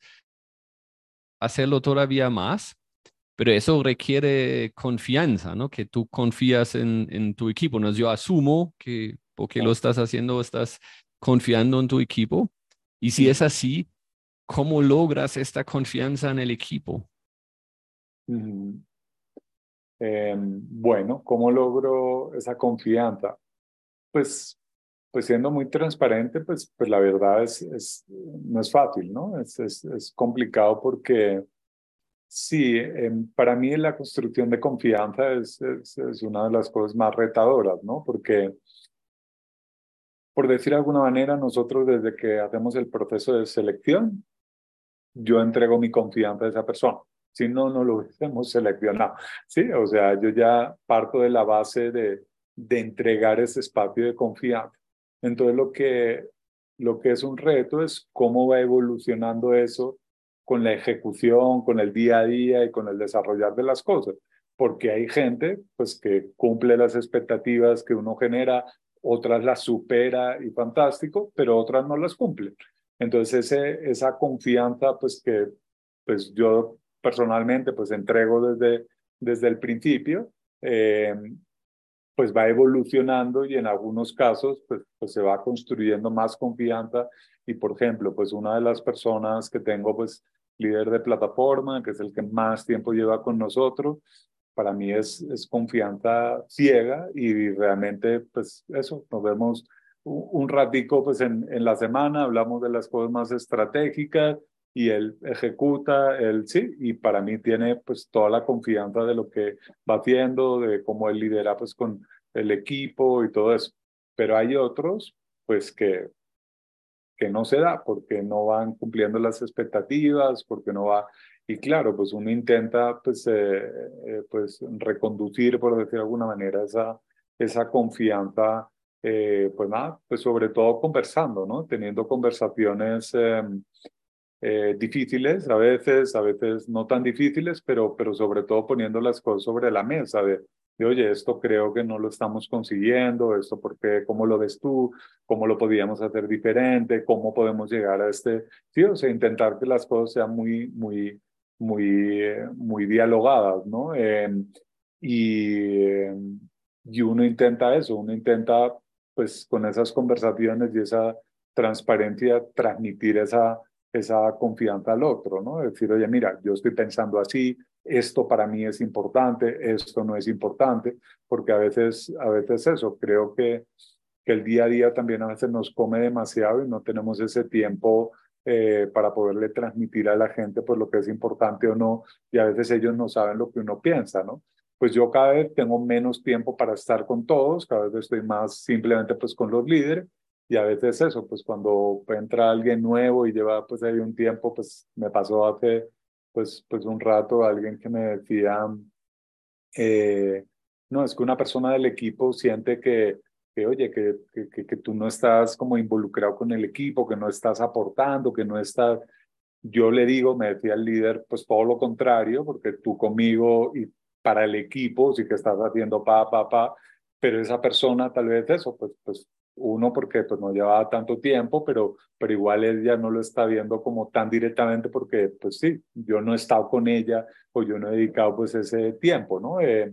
Speaker 2: hacerlo todavía más, pero eso requiere confianza, ¿no? Que tú confías en, en tu equipo. ¿no? Yo asumo que porque lo estás haciendo, estás confiando en tu equipo. Y si es así, ¿cómo logras esta confianza en el equipo?
Speaker 3: Em, bueno, ¿cómo logro esa confianza? Pues, pues siendo muy transparente, pues, pues la verdad es, es no es fácil, ¿no? Es, es, es complicado porque sí, em, para mí la construcción de confianza es, es, una de las cosas más retadoras, ¿no? Porque por decir de alguna manera, nosotros desde que hacemos el proceso de selección, yo entrego mi confianza a esa persona, si no, no lo hubiésemos seleccionado. Sí, o sea, yo ya parto de la base de, de entregar ese espacio de confianza. Entonces, lo que, lo que es un reto es cómo va evolucionando eso con la ejecución, con el día a día y con el desarrollar de las cosas. Porque hay gente pues, que cumple las expectativas que uno genera, otras las supera y fantástico, pero otras no las cumplen. Entonces, ese, esa confianza pues, que pues, yo personalmente pues, entrego desde, desde el principio, eh, pues va evolucionando y en algunos casos pues, pues se va construyendo más confianza y por ejemplo pues una de las personas que tengo pues líder de plataforma que es el que más tiempo lleva con nosotros para mí es, es confianza ciega y realmente pues eso nos vemos un ratico pues en, en la semana hablamos de las cosas más estratégicas y él ejecuta, él sí, y para mí tiene pues toda la confianza de lo que va haciendo, de cómo él lidera pues con el equipo y todo eso. Pero hay otros pues que, que no se da porque no van cumpliendo las expectativas, porque no va... Y claro, pues uno intenta pues, eh, eh, pues reconducir, por decir de alguna manera, esa, esa confianza, eh, pues nada, pues sobre todo conversando, ¿no? Teniendo conversaciones em, eh, difíciles a veces, a veces no tan difíciles, pero, pero sobre todo poniendo las cosas sobre la mesa de, de, oye, esto creo que no lo estamos consiguiendo, esto porque, ¿cómo lo ves tú? ¿Cómo lo podríamos hacer diferente? ¿Cómo podemos llegar a este? Sí, o sea, intentar que las cosas sean muy, muy, muy, muy dialogadas, ¿no? Em, y, em, y uno intenta eso, uno intenta, pues, con esas conversaciones y esa transparencia, transmitir esa esa confianza al otro, ¿no? Decir, oye, mira, yo estoy pensando así, esto para mí es importante, esto no es importante, porque a veces, a veces eso, creo que, que el día a día también a veces nos come demasiado y no tenemos ese tiempo eh, para poderle transmitir a la gente pues lo que es importante o no, y a veces ellos no saben lo que uno piensa, ¿no? Pues yo cada vez tengo menos tiempo para estar con todos, cada vez estoy más simplemente pues con los líderes, y a veces eso, pues cuando entra alguien nuevo y lleva pues ahí un tiempo, pues me pasó hace pues, pues un rato alguien que me decía, eh, no, es que una persona del equipo siente que, que oye, que, que, que, tú no estás como involucrado con el equipo, que no estás aportando, que no estás... Yo le digo, me decía el líder, pues todo lo contrario, porque tú conmigo y para el equipo sí que estás haciendo pa, pa, pa, pero esa persona tal vez eso, pues, pues uno porque pues no llevaba tanto tiempo, pero, pero igual ella no lo está viendo como tan directamente porque pues sí, yo no he estado con ella o yo no he dedicado pues ese tiempo, ¿no? Eh,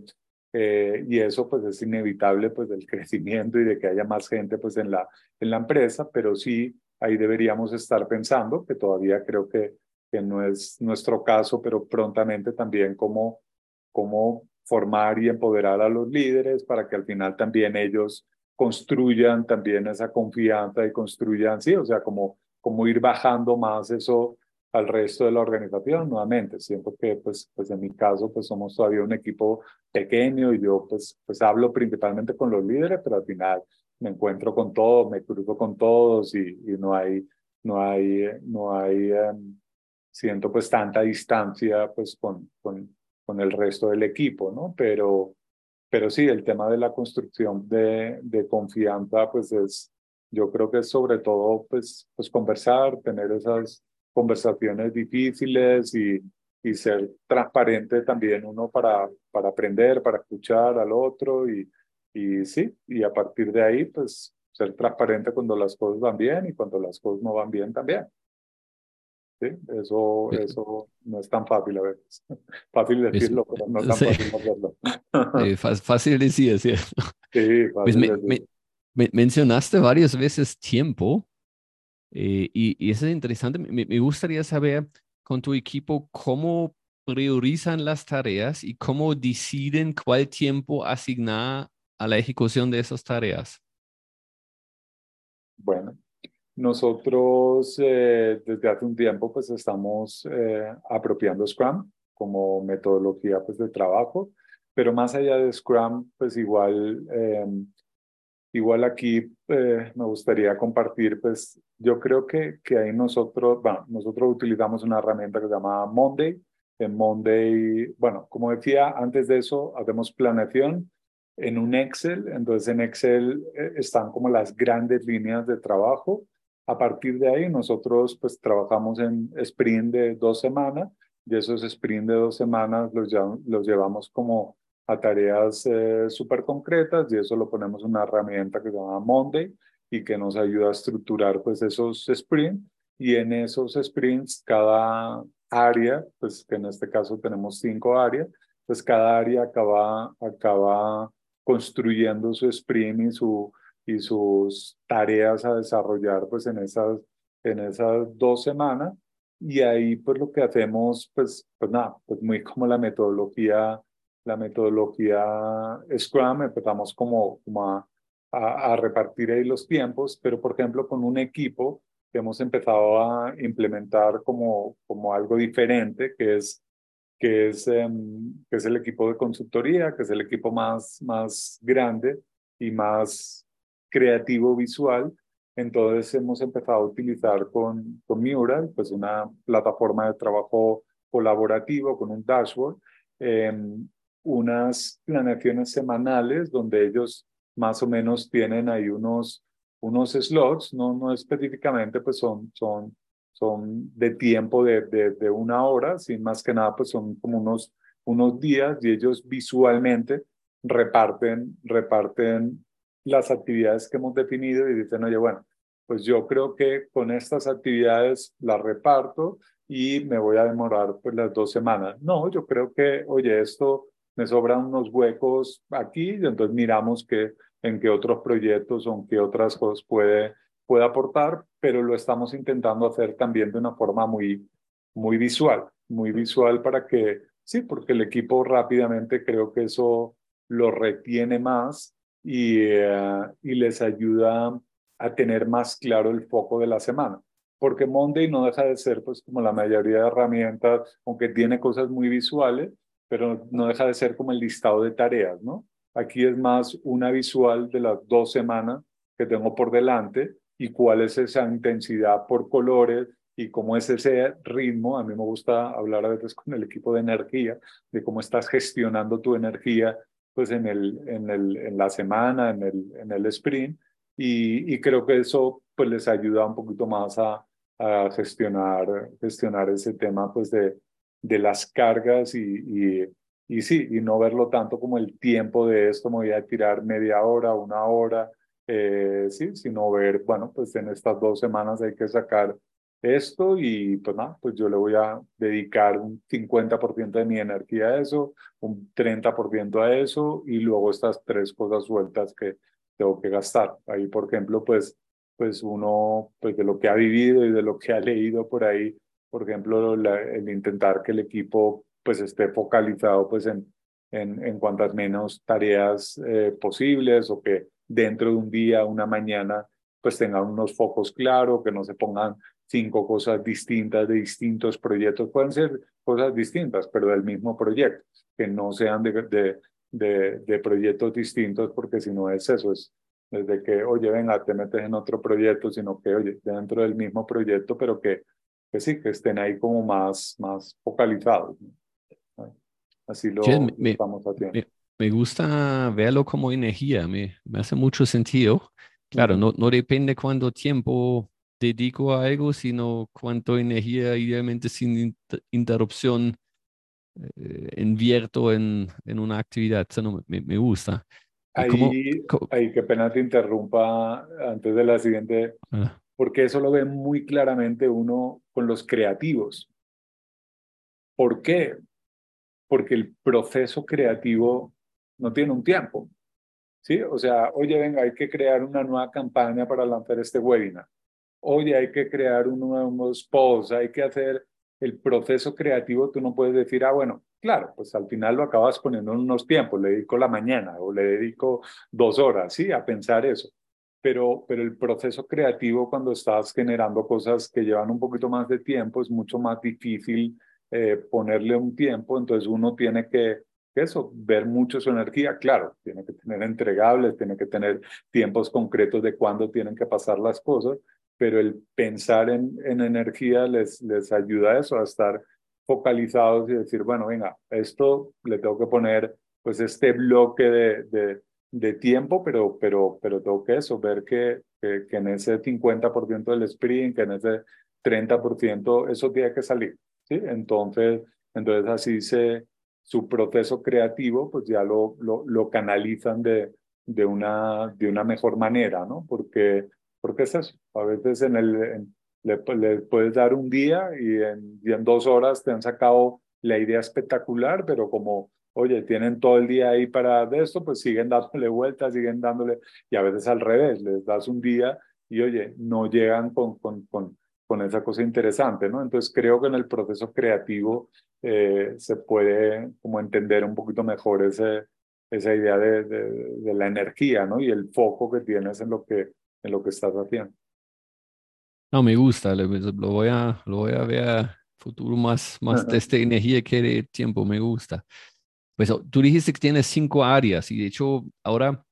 Speaker 3: eh, y eso pues es inevitable pues del *laughs* crecimiento y de que haya más gente pues en la, en la empresa, pero sí ahí deberíamos estar pensando, que todavía creo que, que no es nuestro caso, pero prontamente también cómo, cómo formar y empoderar a los líderes para que al final también ellos construyan también esa confianza y construyan, sí, o sea, como, como ir bajando más eso al resto de la organización nuevamente. Siento que, pues, pues en mi caso, pues somos todavía un equipo pequeño y yo, pues, pues hablo principalmente con los líderes, pero al final me encuentro con todos, me cruzo con todos y, y no hay, no hay, no hay, em, siento pues tanta distancia, pues con, con, con el resto del equipo, ¿no? Pero, pero sí, el tema de la construcción de, de confianza, pues es, yo creo que es sobre todo, pues, pues conversar, tener esas conversaciones difíciles y, y ser transparente también uno para, para aprender, para escuchar al otro y, y sí, y a partir de ahí, pues ser transparente cuando las cosas van bien y cuando las cosas no van bien también. ¿sí? Eso, eso no es tan fácil a veces. *laughs* Fácil decirlo, pero no tan *laughs* fácil hacerlo. *laughs*
Speaker 2: Eh, fácil decir, ¿cierto?
Speaker 3: Sí,
Speaker 2: pues
Speaker 3: fácil
Speaker 2: me, me, mencionaste varias veces tiempo eh, y, y, eso es interesante. Me, me gustaría saber con tu equipo cómo priorizan las tareas y cómo deciden cuál tiempo asignar a la ejecución de esas tareas.
Speaker 3: Bueno, nosotros eh, desde hace un tiempo pues estamos eh, apropiando Scrum como metodología pues de trabajo, pero más allá de Scrum pues igual, eh, igual aquí me gustaría compartir pues yo creo que, que ahí nosotros, bueno, nosotros utilizamos una herramienta que se llama Monday, en Monday, bueno, como decía, antes de eso hacemos planeación en un Excel, entonces en Excel eh, están como las grandes líneas de trabajo. A partir de ahí nosotros pues trabajamos en sprint de dos semanas y esos sprint de dos semanas los, los llevamos como a tareas eh, súper concretas y eso lo ponemos en una herramienta que se llama Monday y que nos ayuda a estructurar pues esos sprints y en esos sprints cada área, pues que en este caso tenemos cinco áreas, pues cada área acaba, acaba construyendo su sprint y, su, y sus tareas a desarrollar pues en esas, en esas dos semanas. Y ahí pues lo que hacemos, pues, pues nada, pues muy como la metodología, la metodología Scrum, empezamos como, como a, a, repartir ahí los tiempos, pero por ejemplo con un equipo hemos empezado a implementar como, como algo diferente, que es, que, es, em, que es el equipo de consultoría, que es el equipo más, más grande y más creativo visual. Entonces hemos empezado a utilizar con, con Mural, pues una plataforma de trabajo colaborativo con un dashboard, em, unas planeaciones semanales donde ellos más o menos tienen ahí unos unos slots, no, no específicamente, pues son, son, son de tiempo de, de, una hora, sin más que nada, pues son como unos, unos días y ellos visualmente reparten, reparten las actividades que hemos definido y dicen, oye, bueno, pues yo creo que con estas actividades las reparto y me voy a demorar pues las dos semanas. No, yo creo que, oye, esto me sobran unos huecos aquí y entonces miramos que en qué otros proyectos o en qué otras cosas puede, puede aportar, pero lo estamos intentando hacer también de una forma muy, muy visual, muy visual para que, sí, porque el equipo rápidamente creo que eso lo retiene más y, eh, y les ayuda a tener más claro el foco de la semana. Porque Monday no deja de ser, pues, como la mayoría de herramientas, aunque tiene cosas muy visuales, pero no deja de ser como el listado de tareas, ¿no? Aquí es más una visual de las dos semanas que tengo por delante y cuál es esa intensidad por colores y cómo es ese ritmo. A mí me gusta hablar a veces con el equipo de energía, de cómo estás gestionando tu energía pues en, el, en, el, en la semana, en el, en el sprint. Y, y creo que eso pues les ayuda un poquito más a, a gestionar, gestionar ese tema pues de, de las cargas y, y y sí, y no verlo tanto como el tiempo de esto, me voy a tirar media hora, una hora, eh, sí, sino ver, bueno, pues en estas dos semanas hay que sacar esto y pues nada, pues yo le voy a dedicar un 50% de mi energía a eso, un 30% a eso y luego estas tres cosas sueltas que tengo que gastar. Ahí, por ejemplo, pues, pues uno, pues de lo que ha vivido y de lo que ha leído por ahí, por ejemplo, el intentar que el equipo pues esté focalizado pues en, en, en cuantas menos tareas eh, posibles o que dentro de un día, una mañana, pues tengan unos focos claros, que no se pongan cinco cosas distintas de distintos proyectos. Pueden ser cosas distintas, pero del mismo proyecto, que no sean de, de, de, de proyectos distintos, porque si no es eso, es desde que, oye, venga, te metes en otro proyecto, sino que, oye, dentro del mismo proyecto, pero que, que sí, que estén ahí como más, más focalizados. Así lo
Speaker 2: me, estamos haciendo. Me, gusta verlo como energía, me, me hace mucho sentido. Claro, no, no depende cuánto tiempo dedico a algo, sino cuánto energía, idealmente sin interrupción, eh, invierto en, en una actividad. Eso no, me, me gusta.
Speaker 3: Ahí, ahí, qué pena te interrumpa antes de la siguiente, ah. porque eso lo ve muy claramente uno con los creativos. ¿Por qué? Porque el proceso creativo no tiene un tiempo. ¿Sí? O sea, oye, venga, hay que crear una nueva campaña para lanzar este webinar. Oye, hay que crear unos posts, hay que hacer el proceso creativo. Tú no puedes decir, ah, bueno, claro, pues al final lo acabas poniendo en unos tiempos, le dedico la mañana o le dedico dos horas, ¿sí? A pensar eso. Pero, pero el proceso creativo cuando estás generando cosas que llevan un poquito más de tiempo es mucho más difícil eh, ponerle un tiempo, entonces uno tiene que, eso, ver mucho su energía, claro, tiene que tener entregables, tiene que tener tiempos concretos de cuándo tienen que pasar las cosas, pero el pensar en, en energía les, les ayuda a eso, a estar focalizados y decir, bueno, venga, esto le tengo que poner pues este bloque de, de, de tiempo, pero, pero, pero tengo que eso, ver que, que, que en ese 50% del sprint, que en ese 30% eso tiene que salir. ¿Sí? Entonces, entonces así se, su proceso creativo, pues ya lo, lo, lo canalizan de, de, una, de una mejor manera, ¿no? Porque, porque es eso, a veces en el, le, le, puedes dar un día y en, y en dos horas te han sacado la idea espectacular, pero como oye, tienen todo el día ahí para de esto, pues siguen dándole vueltas, siguen dándole, y a veces al revés, les das un día y oye, no llegan con, con, con, con esa cosa interesante, ¿no? Entonces creo que en el proceso creativo eh, se puede como entender un poquito mejor ese, esa idea de, de, de, la energía, ¿no? Y el foco que tienes en lo que, en lo que estás haciendo.
Speaker 2: No, me gusta, lo voy a, lo voy a ver futuro más, más de esta energía que de tiempo, me gusta. Pues tú dijiste que tienes cinco áreas y de hecho ahora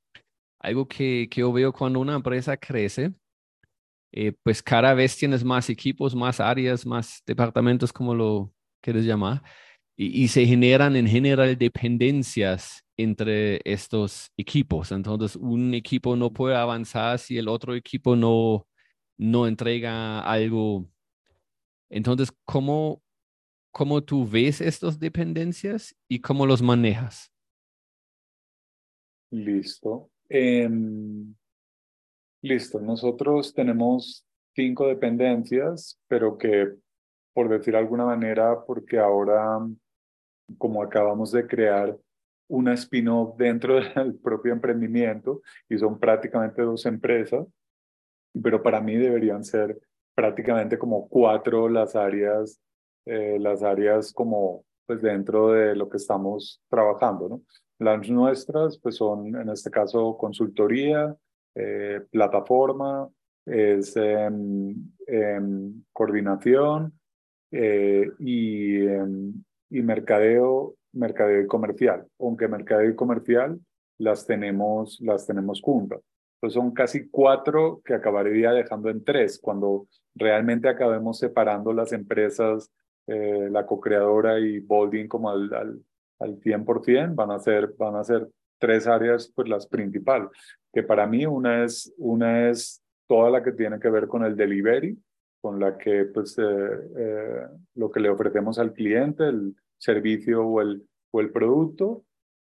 Speaker 2: algo que, que yo veo cuando una empresa crece, eh, pues cada vez tienes más equipos, más áreas, más departamentos, como lo quieres llamar, y, se generan en general dependencias entre estos equipos. Entonces, un equipo no puede avanzar si el otro equipo no, no entrega algo. Entonces, ¿cómo, cómo tú ves estas dependencias y cómo los manejas.
Speaker 3: Listo. Eh, listo. Nosotros tenemos cinco dependencias, pero que, por decir de alguna manera, porque ahora, como acabamos de crear una spin-off dentro *laughs* del propio emprendimiento y son prácticamente dos empresas, pero para mí deberían ser prácticamente como cuatro las áreas eh, las áreas como pues dentro de lo que estamos trabajando, ¿no? Las nuestras pues son en este caso consultoría, eh, plataforma, es coordinación eh, y, y mercadeo, mercadeo y comercial, aunque mercadeo y comercial las tenemos, las tenemos juntas. Pues son casi cuatro que acabaría dejando en tres, cuando realmente acabemos separando las empresas eh, la co-creadora y Bolding como al, al, al 100%, van a ser, van a ser tres áreas, pues las principales, que para mí una es, una es toda la que tiene que ver con el delivery, con la que pues eh, eh, lo que le ofrecemos al cliente, el servicio o el, o el producto.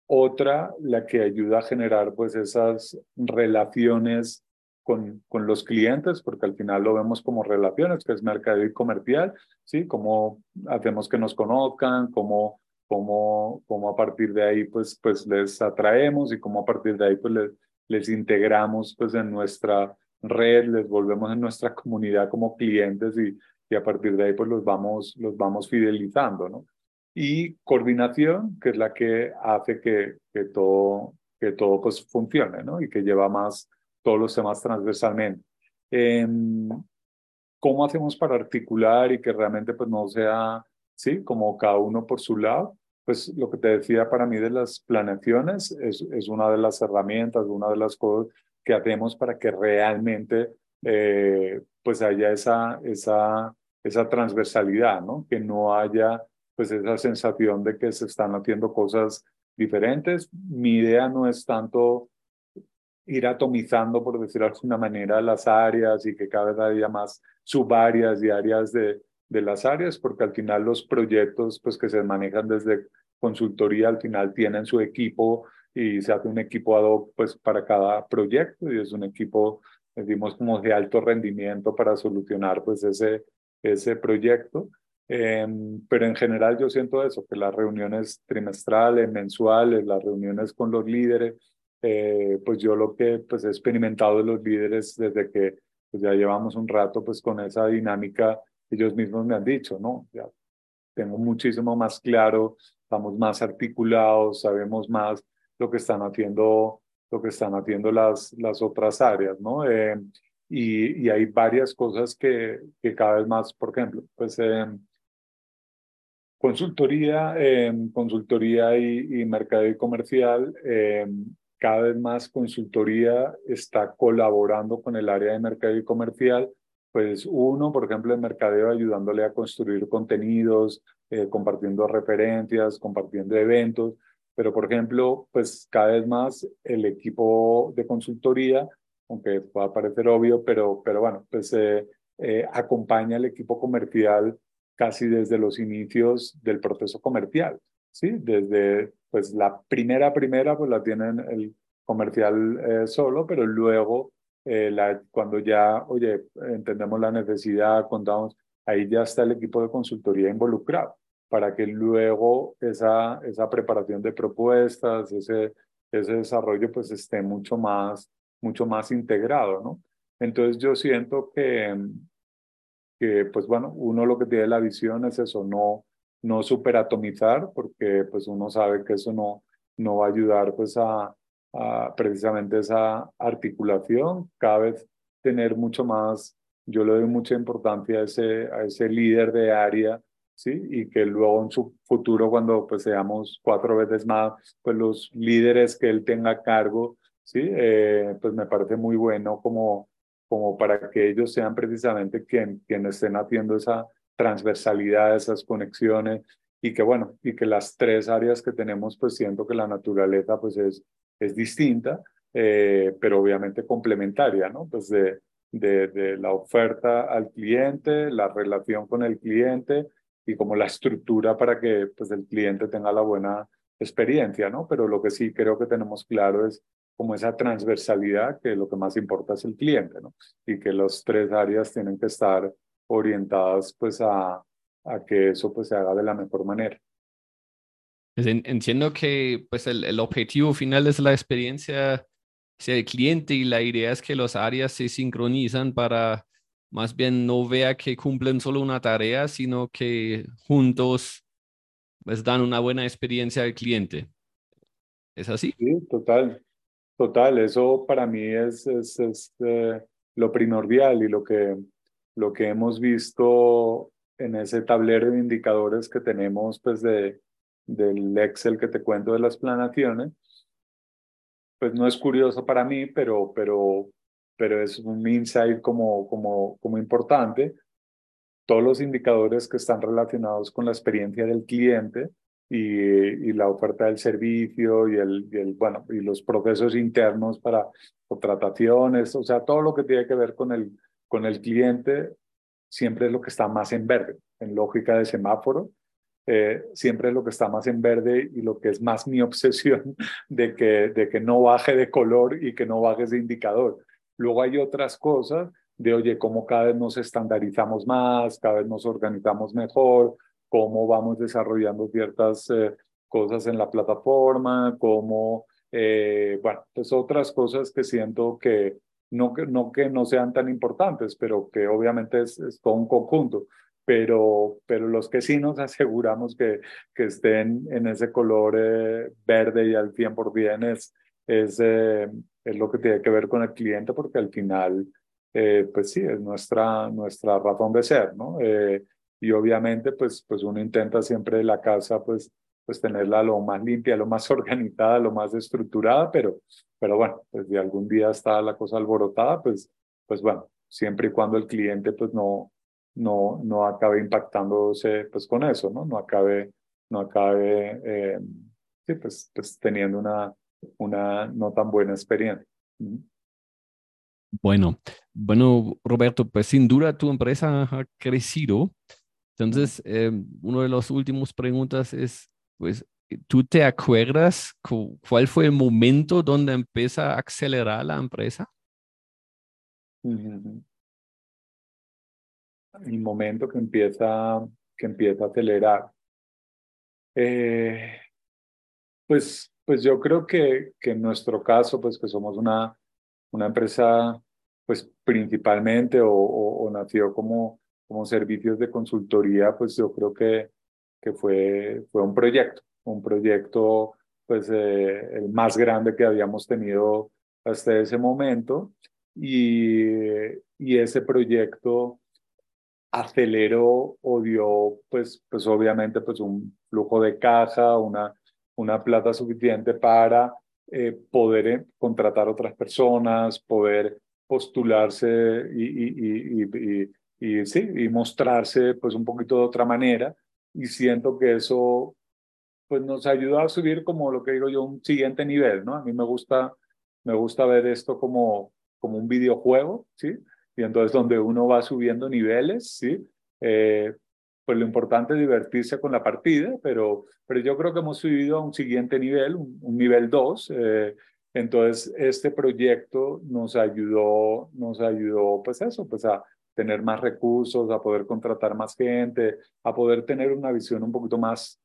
Speaker 3: Otra, la que ayuda a generar pues esas relaciones con, con los clientes, porque al final lo vemos como relaciones, que es mercado y comercial, ¿sí? Cómo hacemos que nos conozcan, cómo, cómo, cómo a partir de ahí pues, pues les atraemos y cómo a partir de ahí pues les, les integramos pues en nuestra red, les volvemos en nuestra comunidad como clientes y, y a partir de ahí pues los vamos, los vamos fidelizando, ¿no? Y coordinación, que es la que hace que, que todo, que todo pues funcione, ¿no? Y que lleva más, todos los temas transversalmente. Em, ¿Cómo hacemos para articular y que realmente pues no sea, sí, como cada uno por su lado? Pues lo que te decía para mí de las planeaciones es, es una de las herramientas, una de las cosas que hacemos para que realmente eh, pues haya esa, esa, esa transversalidad, ¿no? Que no haya pues esa sensación de que se están haciendo cosas diferentes. Mi idea no es tanto ir atomizando, por decirlo de alguna manera, las áreas y que cada vez haya más subáreas y áreas de, de las áreas, porque al final los proyectos pues, que se manejan desde consultoría al final tienen su equipo y se hace un equipo ad hoc pues, para cada proyecto y es un equipo, decimos, como de alto rendimiento para solucionar pues, ese, ese proyecto. Em, pero en general yo siento eso, que las reuniones trimestrales, mensuales, las reuniones con los líderes, eh, pues yo lo que pues, he experimentado de los líderes desde que pues, ya llevamos un rato pues con esa dinámica, ellos mismos me han dicho, ¿no? Ya tengo muchísimo más claro, estamos más articulados, sabemos más lo que están haciendo, lo que están haciendo las, las otras áreas, ¿no? Eh, y, y, hay varias cosas que, que cada vez más, por ejemplo, pues eh, consultoría, eh, consultoría y, y mercado y comercial, eh, cada vez más consultoría está colaborando con el área de mercado y comercial pues uno, por ejemplo, en mercadeo ayudándole a construir contenidos, eh, compartiendo referencias, compartiendo eventos, pero por ejemplo, pues cada vez más el equipo de consultoría, aunque pueda parecer obvio, pero, pero bueno, pues eh, eh, acompaña al equipo comercial casi desde los inicios del proceso comercial, ¿sí? Desde pues la primera primera pues la tienen el comercial solo, pero luego eh, la, cuando ya, oye, entendemos la necesidad, contamos, ahí ya está el equipo de consultoría involucrado para que luego esa, esa preparación de propuestas, ese, ese desarrollo, pues esté mucho más, mucho más integrado, ¿no? Entonces yo siento que, que, pues bueno, uno lo que tiene la visión es eso, no, no superatomizar, porque pues uno sabe que eso no, no va a ayudar pues a, precisamente esa articulación, cada vez tener mucho más, yo le doy mucha importancia a ese, a ese líder de área, ¿sí? Y que luego en su futuro, cuando pues seamos cuatro veces más, pues los líderes que él tenga a cargo, ¿sí? Eh, pues me parece muy bueno como, como para que ellos sean precisamente quien, quienes estén haciendo esa transversalidad, esas conexiones, y que bueno, y que las tres áreas que tenemos, pues siento que la naturaleza pues es es distinta, eh, pero obviamente complementaria, ¿no? Pues de, de, la oferta al cliente, la relación con el cliente y como la estructura para que pues, el cliente tenga la buena experiencia, ¿no? Pero lo que sí creo que tenemos claro es como esa transversalidad, que lo que más importa es el cliente, ¿no? Y que las tres áreas tienen que estar orientadas pues a, a que eso pues se haga de la mejor manera.
Speaker 2: Pues, entiendo que pues el, el, objetivo final es la experiencia hacia el cliente y la idea es que las áreas se sincronizan para más bien no vea que cumplen solo una tarea, sino que juntos pues dan una buena experiencia al cliente. ¿Es así?
Speaker 3: Sí, total, total. Eso para mí es, es, eh, lo primordial y lo que, lo que hemos visto en ese tablero de indicadores que tenemos pues de, del Excel que te cuento de las planaciones, pues no es curioso para mí, pero, pero, pero es un insight como, como, como importante. Todos los indicadores que están relacionados con la experiencia del cliente y, y la oferta del servicio y, el, y el, bueno, y los procesos internos para contrataciones, o sea, todo lo que tiene que ver con el, con el cliente siempre es lo que está más en verde, en lógica de semáforo, eh, siempre lo que está más en verde y lo que es más mi obsesión *laughs* de que, de que no baje de color y que no baje de indicador. Luego hay otras cosas de, oye, cómo cada vez nos estandarizamos más, cada vez nos organizamos mejor, cómo vamos desarrollando ciertas eh, cosas en la plataforma, cómo, eh, bueno, pues otras cosas que siento que no, que no que no sean tan importantes, pero que obviamente es, es todo un conjunto pero, pero los que sí nos aseguramos que, que estén en ese color eh, verde y al 100% es, es, eh, es lo que tiene que ver con el cliente, porque al final, eh, pues sí, es nuestra, nuestra razón de ser, ¿no? y obviamente, pues, pues uno intenta siempre la casa, pues, pues tenerla lo más limpia, lo más *laughs* organizada, lo más estructurada, pero, pero bueno, pues si algún día está la cosa alborotada, pues, pues bueno, siempre y cuando el cliente pues no, no, no acabe impactándose pues con eso, ¿no? No acabe, no acabe eh, sí, pues, pues teniendo una, una no tan buena experiencia.
Speaker 2: Bueno, bueno, Roberto, pues sin duda tu empresa ha crecido. Entonces, eh, una de las últimas preguntas es, pues, ¿tú te acuerdas cuál fue el momento donde empieza a acelerar la empresa?
Speaker 3: El momento que empieza, que empieza a acelerar. Eh, pues, pues yo creo que, que en nuestro caso, pues que somos una, una empresa, pues principalmente o, nació como, como servicios de consultoría, pues yo creo que, que fue, fue un proyecto, un proyecto pues eh, el más grande que habíamos tenido hasta ese momento y, y ese proyecto aceleró o dio, pues, pues obviamente, pues un flujo de caja, una, una plata suficiente para eh, poder eh, contratar otras personas, poder postularse y, y, y, y, sí, y mostrarse pues un poquito de otra manera. Y siento que eso pues nos ayuda a subir como lo que digo yo, un siguiente nivel, ¿no? A mí me gusta, me gusta ver esto como, como un videojuego, ¿sí? Y entonces donde uno va subiendo niveles, ¿sí? Eh, pues lo importante es divertirse con la partida, pero, pero yo creo que hemos subido a un siguiente nivel, un, nivel 2. Eh, entonces, este proyecto nos ayudó, nos ayudó, pues eso, pues a tener más recursos, a poder contratar más gente, a poder tener una visión un poquito más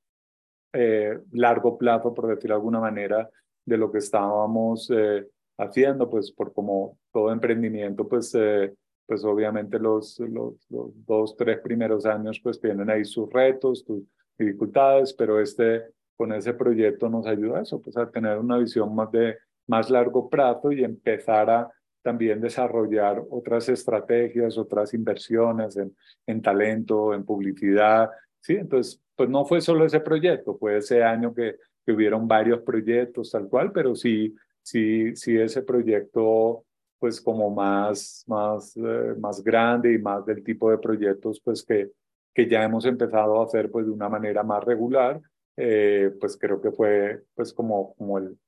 Speaker 3: eh, largo plazo, por decirlo de alguna manera, de lo que estábamos eh, haciendo, pues por como todo emprendimiento, pues, eh, pues obviamente los, los, los, dos, tres primeros años pues tienen ahí sus retos, sus dificultades, pero este, con ese proyecto nos ayuda a eso, pues a tener una visión más de más largo plazo y empezar a también desarrollar otras estrategias, otras inversiones en, en talento, en publicidad. ¿sí? Entonces, pues no fue solo ese proyecto, fue ese año que, que hubieron varios proyectos tal cual, pero sí, sí, sí ese proyecto pues como más, más, eh, más grande y más del tipo de proyectos pues que, que ya hemos empezado a hacer pues de una manera más regular, eh, pues creo que fue pues como, como el,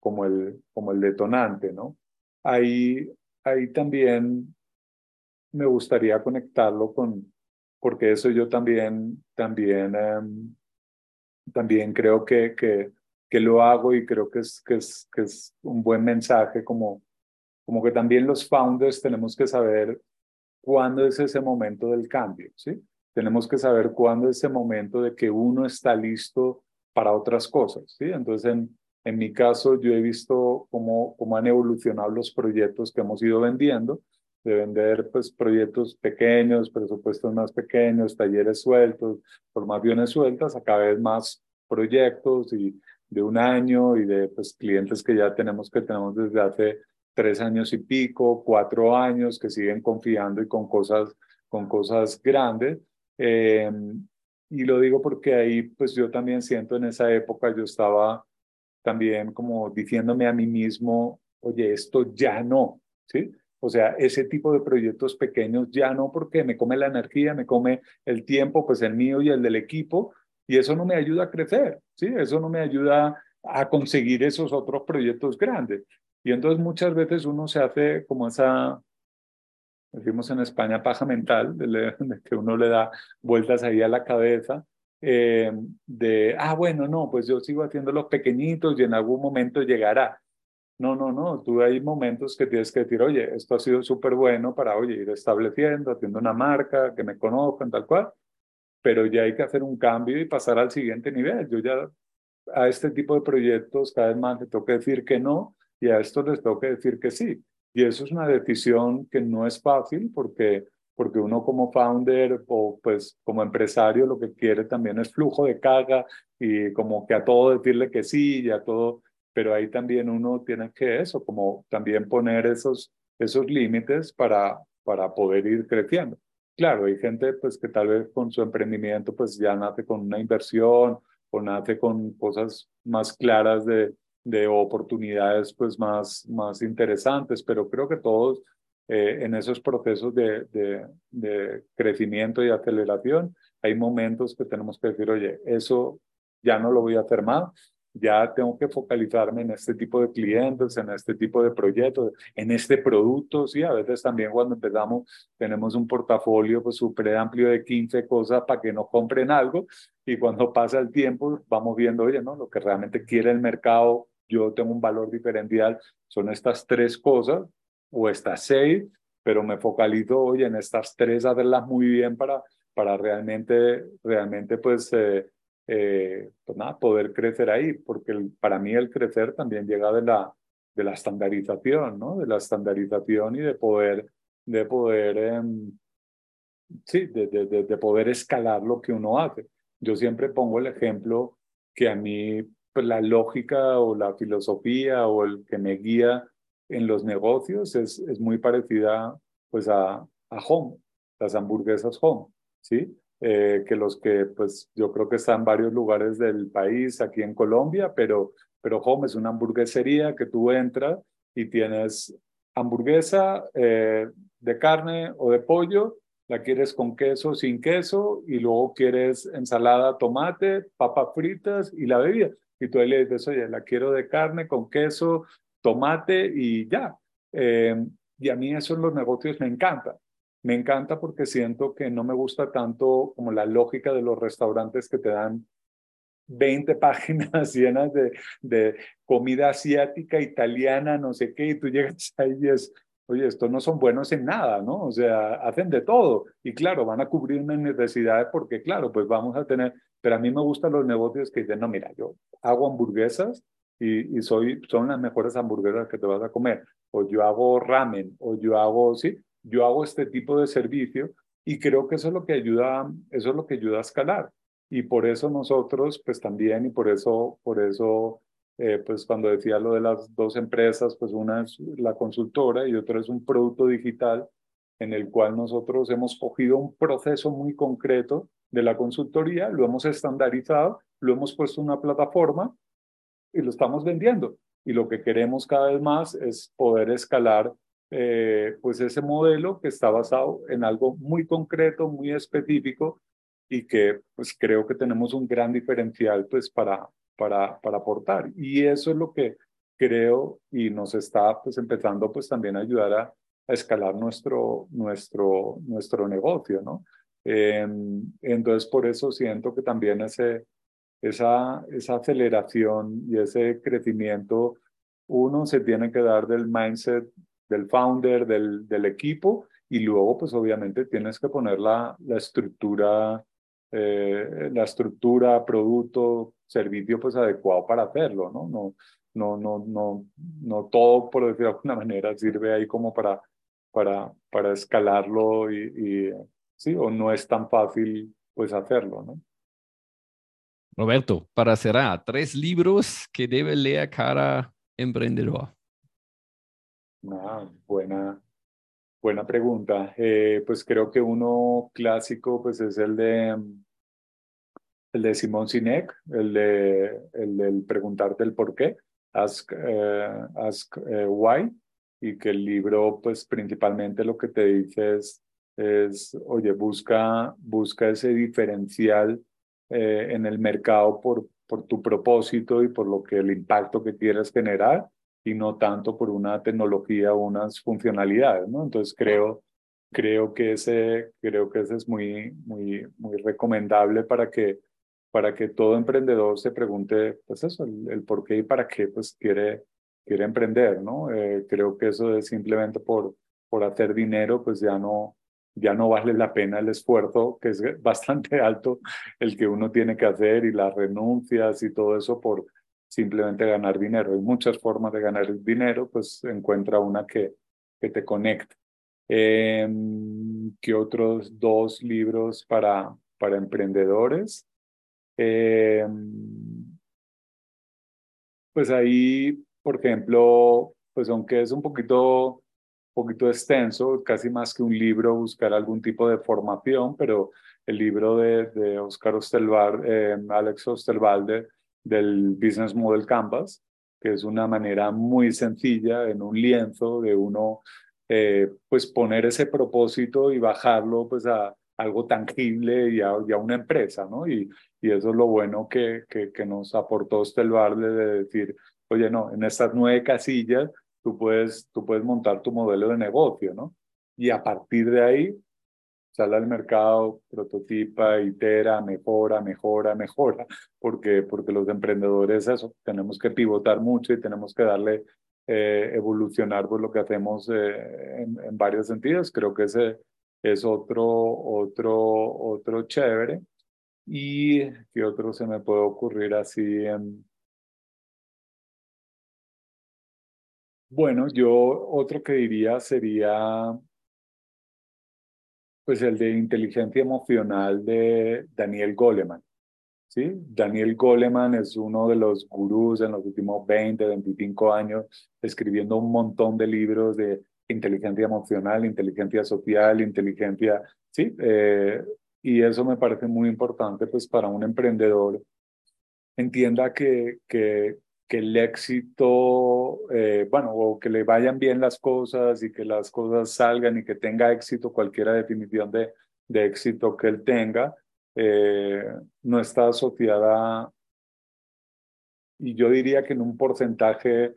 Speaker 3: como el, como el detonante, ¿no? Ahí, ahí también me gustaría conectarlo con, porque eso yo también, también, em, también creo que, que, que, lo hago y creo que es, que es, que es un buen mensaje, como, como que también los founders tenemos que saber cuándo es ese momento del cambio, ¿sí? Tenemos que saber cuándo es ese momento de que uno está listo para otras cosas, ¿sí? Entonces, en, en mi caso, yo he visto cómo, cómo han evolucionado los proyectos que hemos ido vendiendo, de vender pues, proyectos pequeños, presupuestos más pequeños, talleres sueltos, formaciones sueltas, a cada vez más proyectos y de un año y de pues, clientes que ya tenemos que tenemos desde hace tres años y pico, cuatro años, que siguen confiando y con cosas, con cosas grandes. Eh, y lo digo porque ahí, pues yo también siento en esa época, yo estaba también como diciéndome a mí mismo, oye, esto ya no, ¿sí? O sea, ese tipo de proyectos pequeños ya no, porque me come la energía, me come el tiempo, pues el mío y el del equipo, y eso no me ayuda a crecer, ¿sí? Eso no me ayuda a conseguir esos otros proyectos grandes. Y entonces muchas veces uno se hace como esa, decimos en España, paja mental, *laughs* de, que uno le da vueltas ahí a la cabeza eh, de, ah, bueno, no, pues yo sigo haciendo los pequeñitos y en algún momento llegará. No, no, no, tú hay momentos que tienes que decir, oye, esto ha sido súper bueno para, oye, ir estableciendo, haciendo una marca, que me conozcan, tal cual, pero ya hay que hacer un cambio y pasar al siguiente nivel. Yo ya a este tipo de proyectos cada vez más le tengo que decir que no y a estos les tengo que decir que sí. Y eso es una decisión que no es fácil porque porque uno como founder o pues como empresario lo que quiere también es flujo de carga y como que a todo decirle que sí y a todo, pero ahí también uno tiene que eso, como también poner esos, esos límites para, para poder ir creciendo. Claro, hay gente pues que tal vez con su emprendimiento pues ya nace con una inversión o nace con cosas más claras de, de oportunidades pues más, más interesantes, pero creo que todos eh, en esos procesos de, de, crecimiento y aceleración, hay momentos que tenemos que decir, oye, eso ya no lo voy a hacer más, ya tengo que focalizarme en este tipo de clientes, en este tipo de proyectos, en este producto, sí, a veces también cuando empezamos tenemos un portafolio pues súper amplio de 15 cosas para que nos compren algo y cuando pasa el tiempo vamos viendo, oye, ¿no? Lo que realmente quiere el mercado, yo tengo un valor diferencial, son estas tres cosas o estas seis, pero me focalizo hoy en estas tres, hacerlas muy bien para, para realmente, realmente pues, eh, eh, pues nada, poder crecer ahí, porque para mí el crecer también llega de la, de la estandarización, ¿no? De la estandarización y de poder, de poder, em, sí, de, de, de, poder escalar lo que uno hace. Yo siempre pongo el ejemplo que a mí pues, la lógica o la filosofía o el que me guía en los negocios es, es muy parecida pues a, a Home, las hamburguesas Home, ¿sí? Eh, que los que pues yo creo que están en varios lugares del país, aquí en Colombia, pero, pero Home es una hamburguesería que tú entras y tienes hamburguesa eh, de carne o de pollo, la quieres con queso, sin queso, y luego quieres ensalada, tomate, papas fritas y la bebida. Y tú le dices, oye, la quiero de carne con queso, tomate y ya. Eh, y a mí eso en los negocios me encanta. Me encanta porque siento que no me gusta tanto como la lógica de los restaurantes que te dan 20 *laughs* páginas llenas de, de comida asiática, italiana, no sé qué, y tú llegas *laughs* ahí y es, oye, estos no son buenos en nada, ¿no? O sea, hacen de todo. Y claro, van a cubrir mis necesidades porque, claro, pues vamos a tener, pero a mí me gustan los negocios que dicen, no, mira, yo hago hamburguesas y, y soy, son las mejores hamburguesas que te vas a comer. O yo hago ramen, o yo hago, sí, yo hago este tipo de servicio y creo que eso es lo que ayuda, eso es lo que ayuda a escalar. Y por eso nosotros, pues también, y por eso, por eso eh, pues cuando decía lo de las dos empresas, pues una es la consultora y otra es un producto digital en el cual nosotros hemos cogido un proceso muy concreto de la consultoría, lo hemos estandarizado, lo hemos puesto en una plataforma y lo estamos vendiendo. Y lo que queremos cada vez más es poder escalar eh, pues ese modelo que está basado en algo muy concreto, muy específico y que pues creo que tenemos un gran diferencial pues para, para, para aportar. Y eso es lo que creo y nos está pues empezando pues también a ayudar a, escalar nuestro, nuestro, nuestro negocio, ¿no? Em, entonces por eso siento que también ese, esa, esa aceleración y ese crecimiento, uno se tiene que dar del mindset del founder, del, del equipo, y luego pues obviamente tienes que poner la, la estructura eh, la estructura, producto, servicio pues adecuado para hacerlo, ¿no? No, no, no, no, no todo, por decirlo de alguna manera, sirve ahí como para, para, para escalarlo y, y, sí, o no es tan fácil pues hacerlo, ¿no?
Speaker 2: Roberto, para cerrar, tres libros que debe leer cada emprendedor.
Speaker 3: Ah, buena, Buena pregunta. Eh, pues creo que uno clásico pues es el de el de Simón Sinek, el de el del preguntarte el por qué, Ask, eh, ask eh, Why, y que el libro pues principalmente lo que te dice es, es oye, busca, busca ese diferencial en el mercado por, por tu propósito y por lo que el impacto que quieres generar y no tanto por una tecnología o unas funcionalidades, ¿no? Entonces creo, creo, que, ese, creo que ese es muy, muy, muy recomendable para que, para que todo emprendedor se pregunte, pues eso, el, por qué y para qué pues quiere, quiere emprender, ¿no? Eh, creo que eso es simplemente por, por hacer dinero, pues ya no, ya no vale la pena el esfuerzo, que es *laughs* bastante alto el que uno tiene que hacer y las renuncias y todo eso por, simplemente ganar dinero. Hay muchas formas de ganar dinero, pues encuentra una que, que te conecte. Em, ¿Qué otros dos libros para, para emprendedores? Em, pues ahí, por ejemplo, pues aunque es un poquito, poquito extenso, casi más que un libro, buscar algún tipo de formación, pero el libro de, de Oscar Ostelvar, em, Alex Osterwalder, del Business Model Canvas, que es una manera muy sencilla en un lienzo de uno eh, pues poner ese propósito y bajarlo pues a algo tangible y a, una empresa, ¿no? Y, y, eso es lo bueno que, que, que nos aportó Stelvarle de decir, oye, no, en estas nueve casillas tú puedes, tú puedes montar tu modelo de negocio, ¿no? Y a partir de ahí sale al mercado, prototipa, itera, mejora, mejora, mejora, porque, porque los emprendedores eso, tenemos que pivotar mucho y tenemos que darle, eh, evolucionar por lo que hacemos eh, en, en, varios sentidos. Creo que ese es otro, otro, otro chévere. ¿Y qué otro se me puede ocurrir así? En... Bueno, yo otro que diría sería pues el de inteligencia emocional de Daniel Goleman. ¿sí? Daniel Goleman es uno de los gurús en los últimos 20, 25 años, escribiendo un montón de libros de inteligencia emocional, inteligencia social, inteligencia, ¿sí? Eh, y eso me parece muy importante pues para un emprendedor entienda que, que, que el éxito, eh, bueno, o que le vayan bien las cosas y que las cosas salgan y que tenga éxito, cualquiera definición de, de éxito que él tenga, eh, no está asociada, y yo diría que en un porcentaje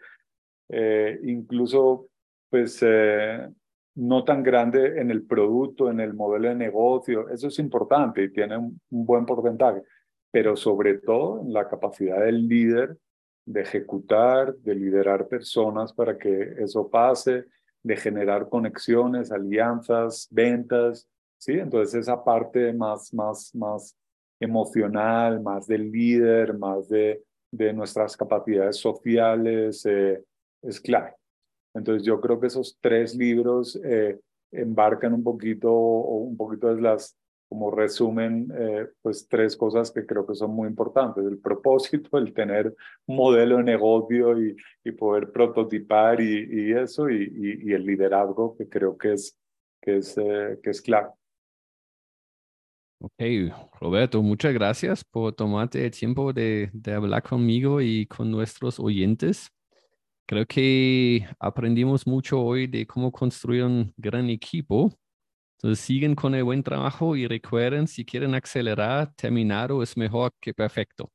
Speaker 3: eh, incluso, pues, no tan grande en el producto, en el modelo de negocio, eso es importante y tiene un buen porcentaje, pero sobre todo en la capacidad del líder de ejecutar, de liderar personas para que eso pase, de generar conexiones, alianzas, ventas, ¿sí? Entonces esa parte más, más, más emocional, más del líder, más de, de nuestras capacidades sociales, eh, es clave. Entonces yo creo que esos tres libros eh, embarcan un poquito, un poquito de las como resumen, eh, pues tres cosas que creo que son muy importantes. El propósito, *laughs* el tener un modelo de negocio y, y poder prototipar y, y eso, y, y, el liderazgo que creo que es, que es, eh, que es clave.
Speaker 2: Ok, Roberto, muchas gracias por tomarte el tiempo de, de hablar conmigo y con nuestros oyentes. Creo que aprendimos mucho hoy de cómo construir un gran equipo entonces siguen con el buen trabajo y recuerden, si quieren acelerar, terminado es mejor que perfecto.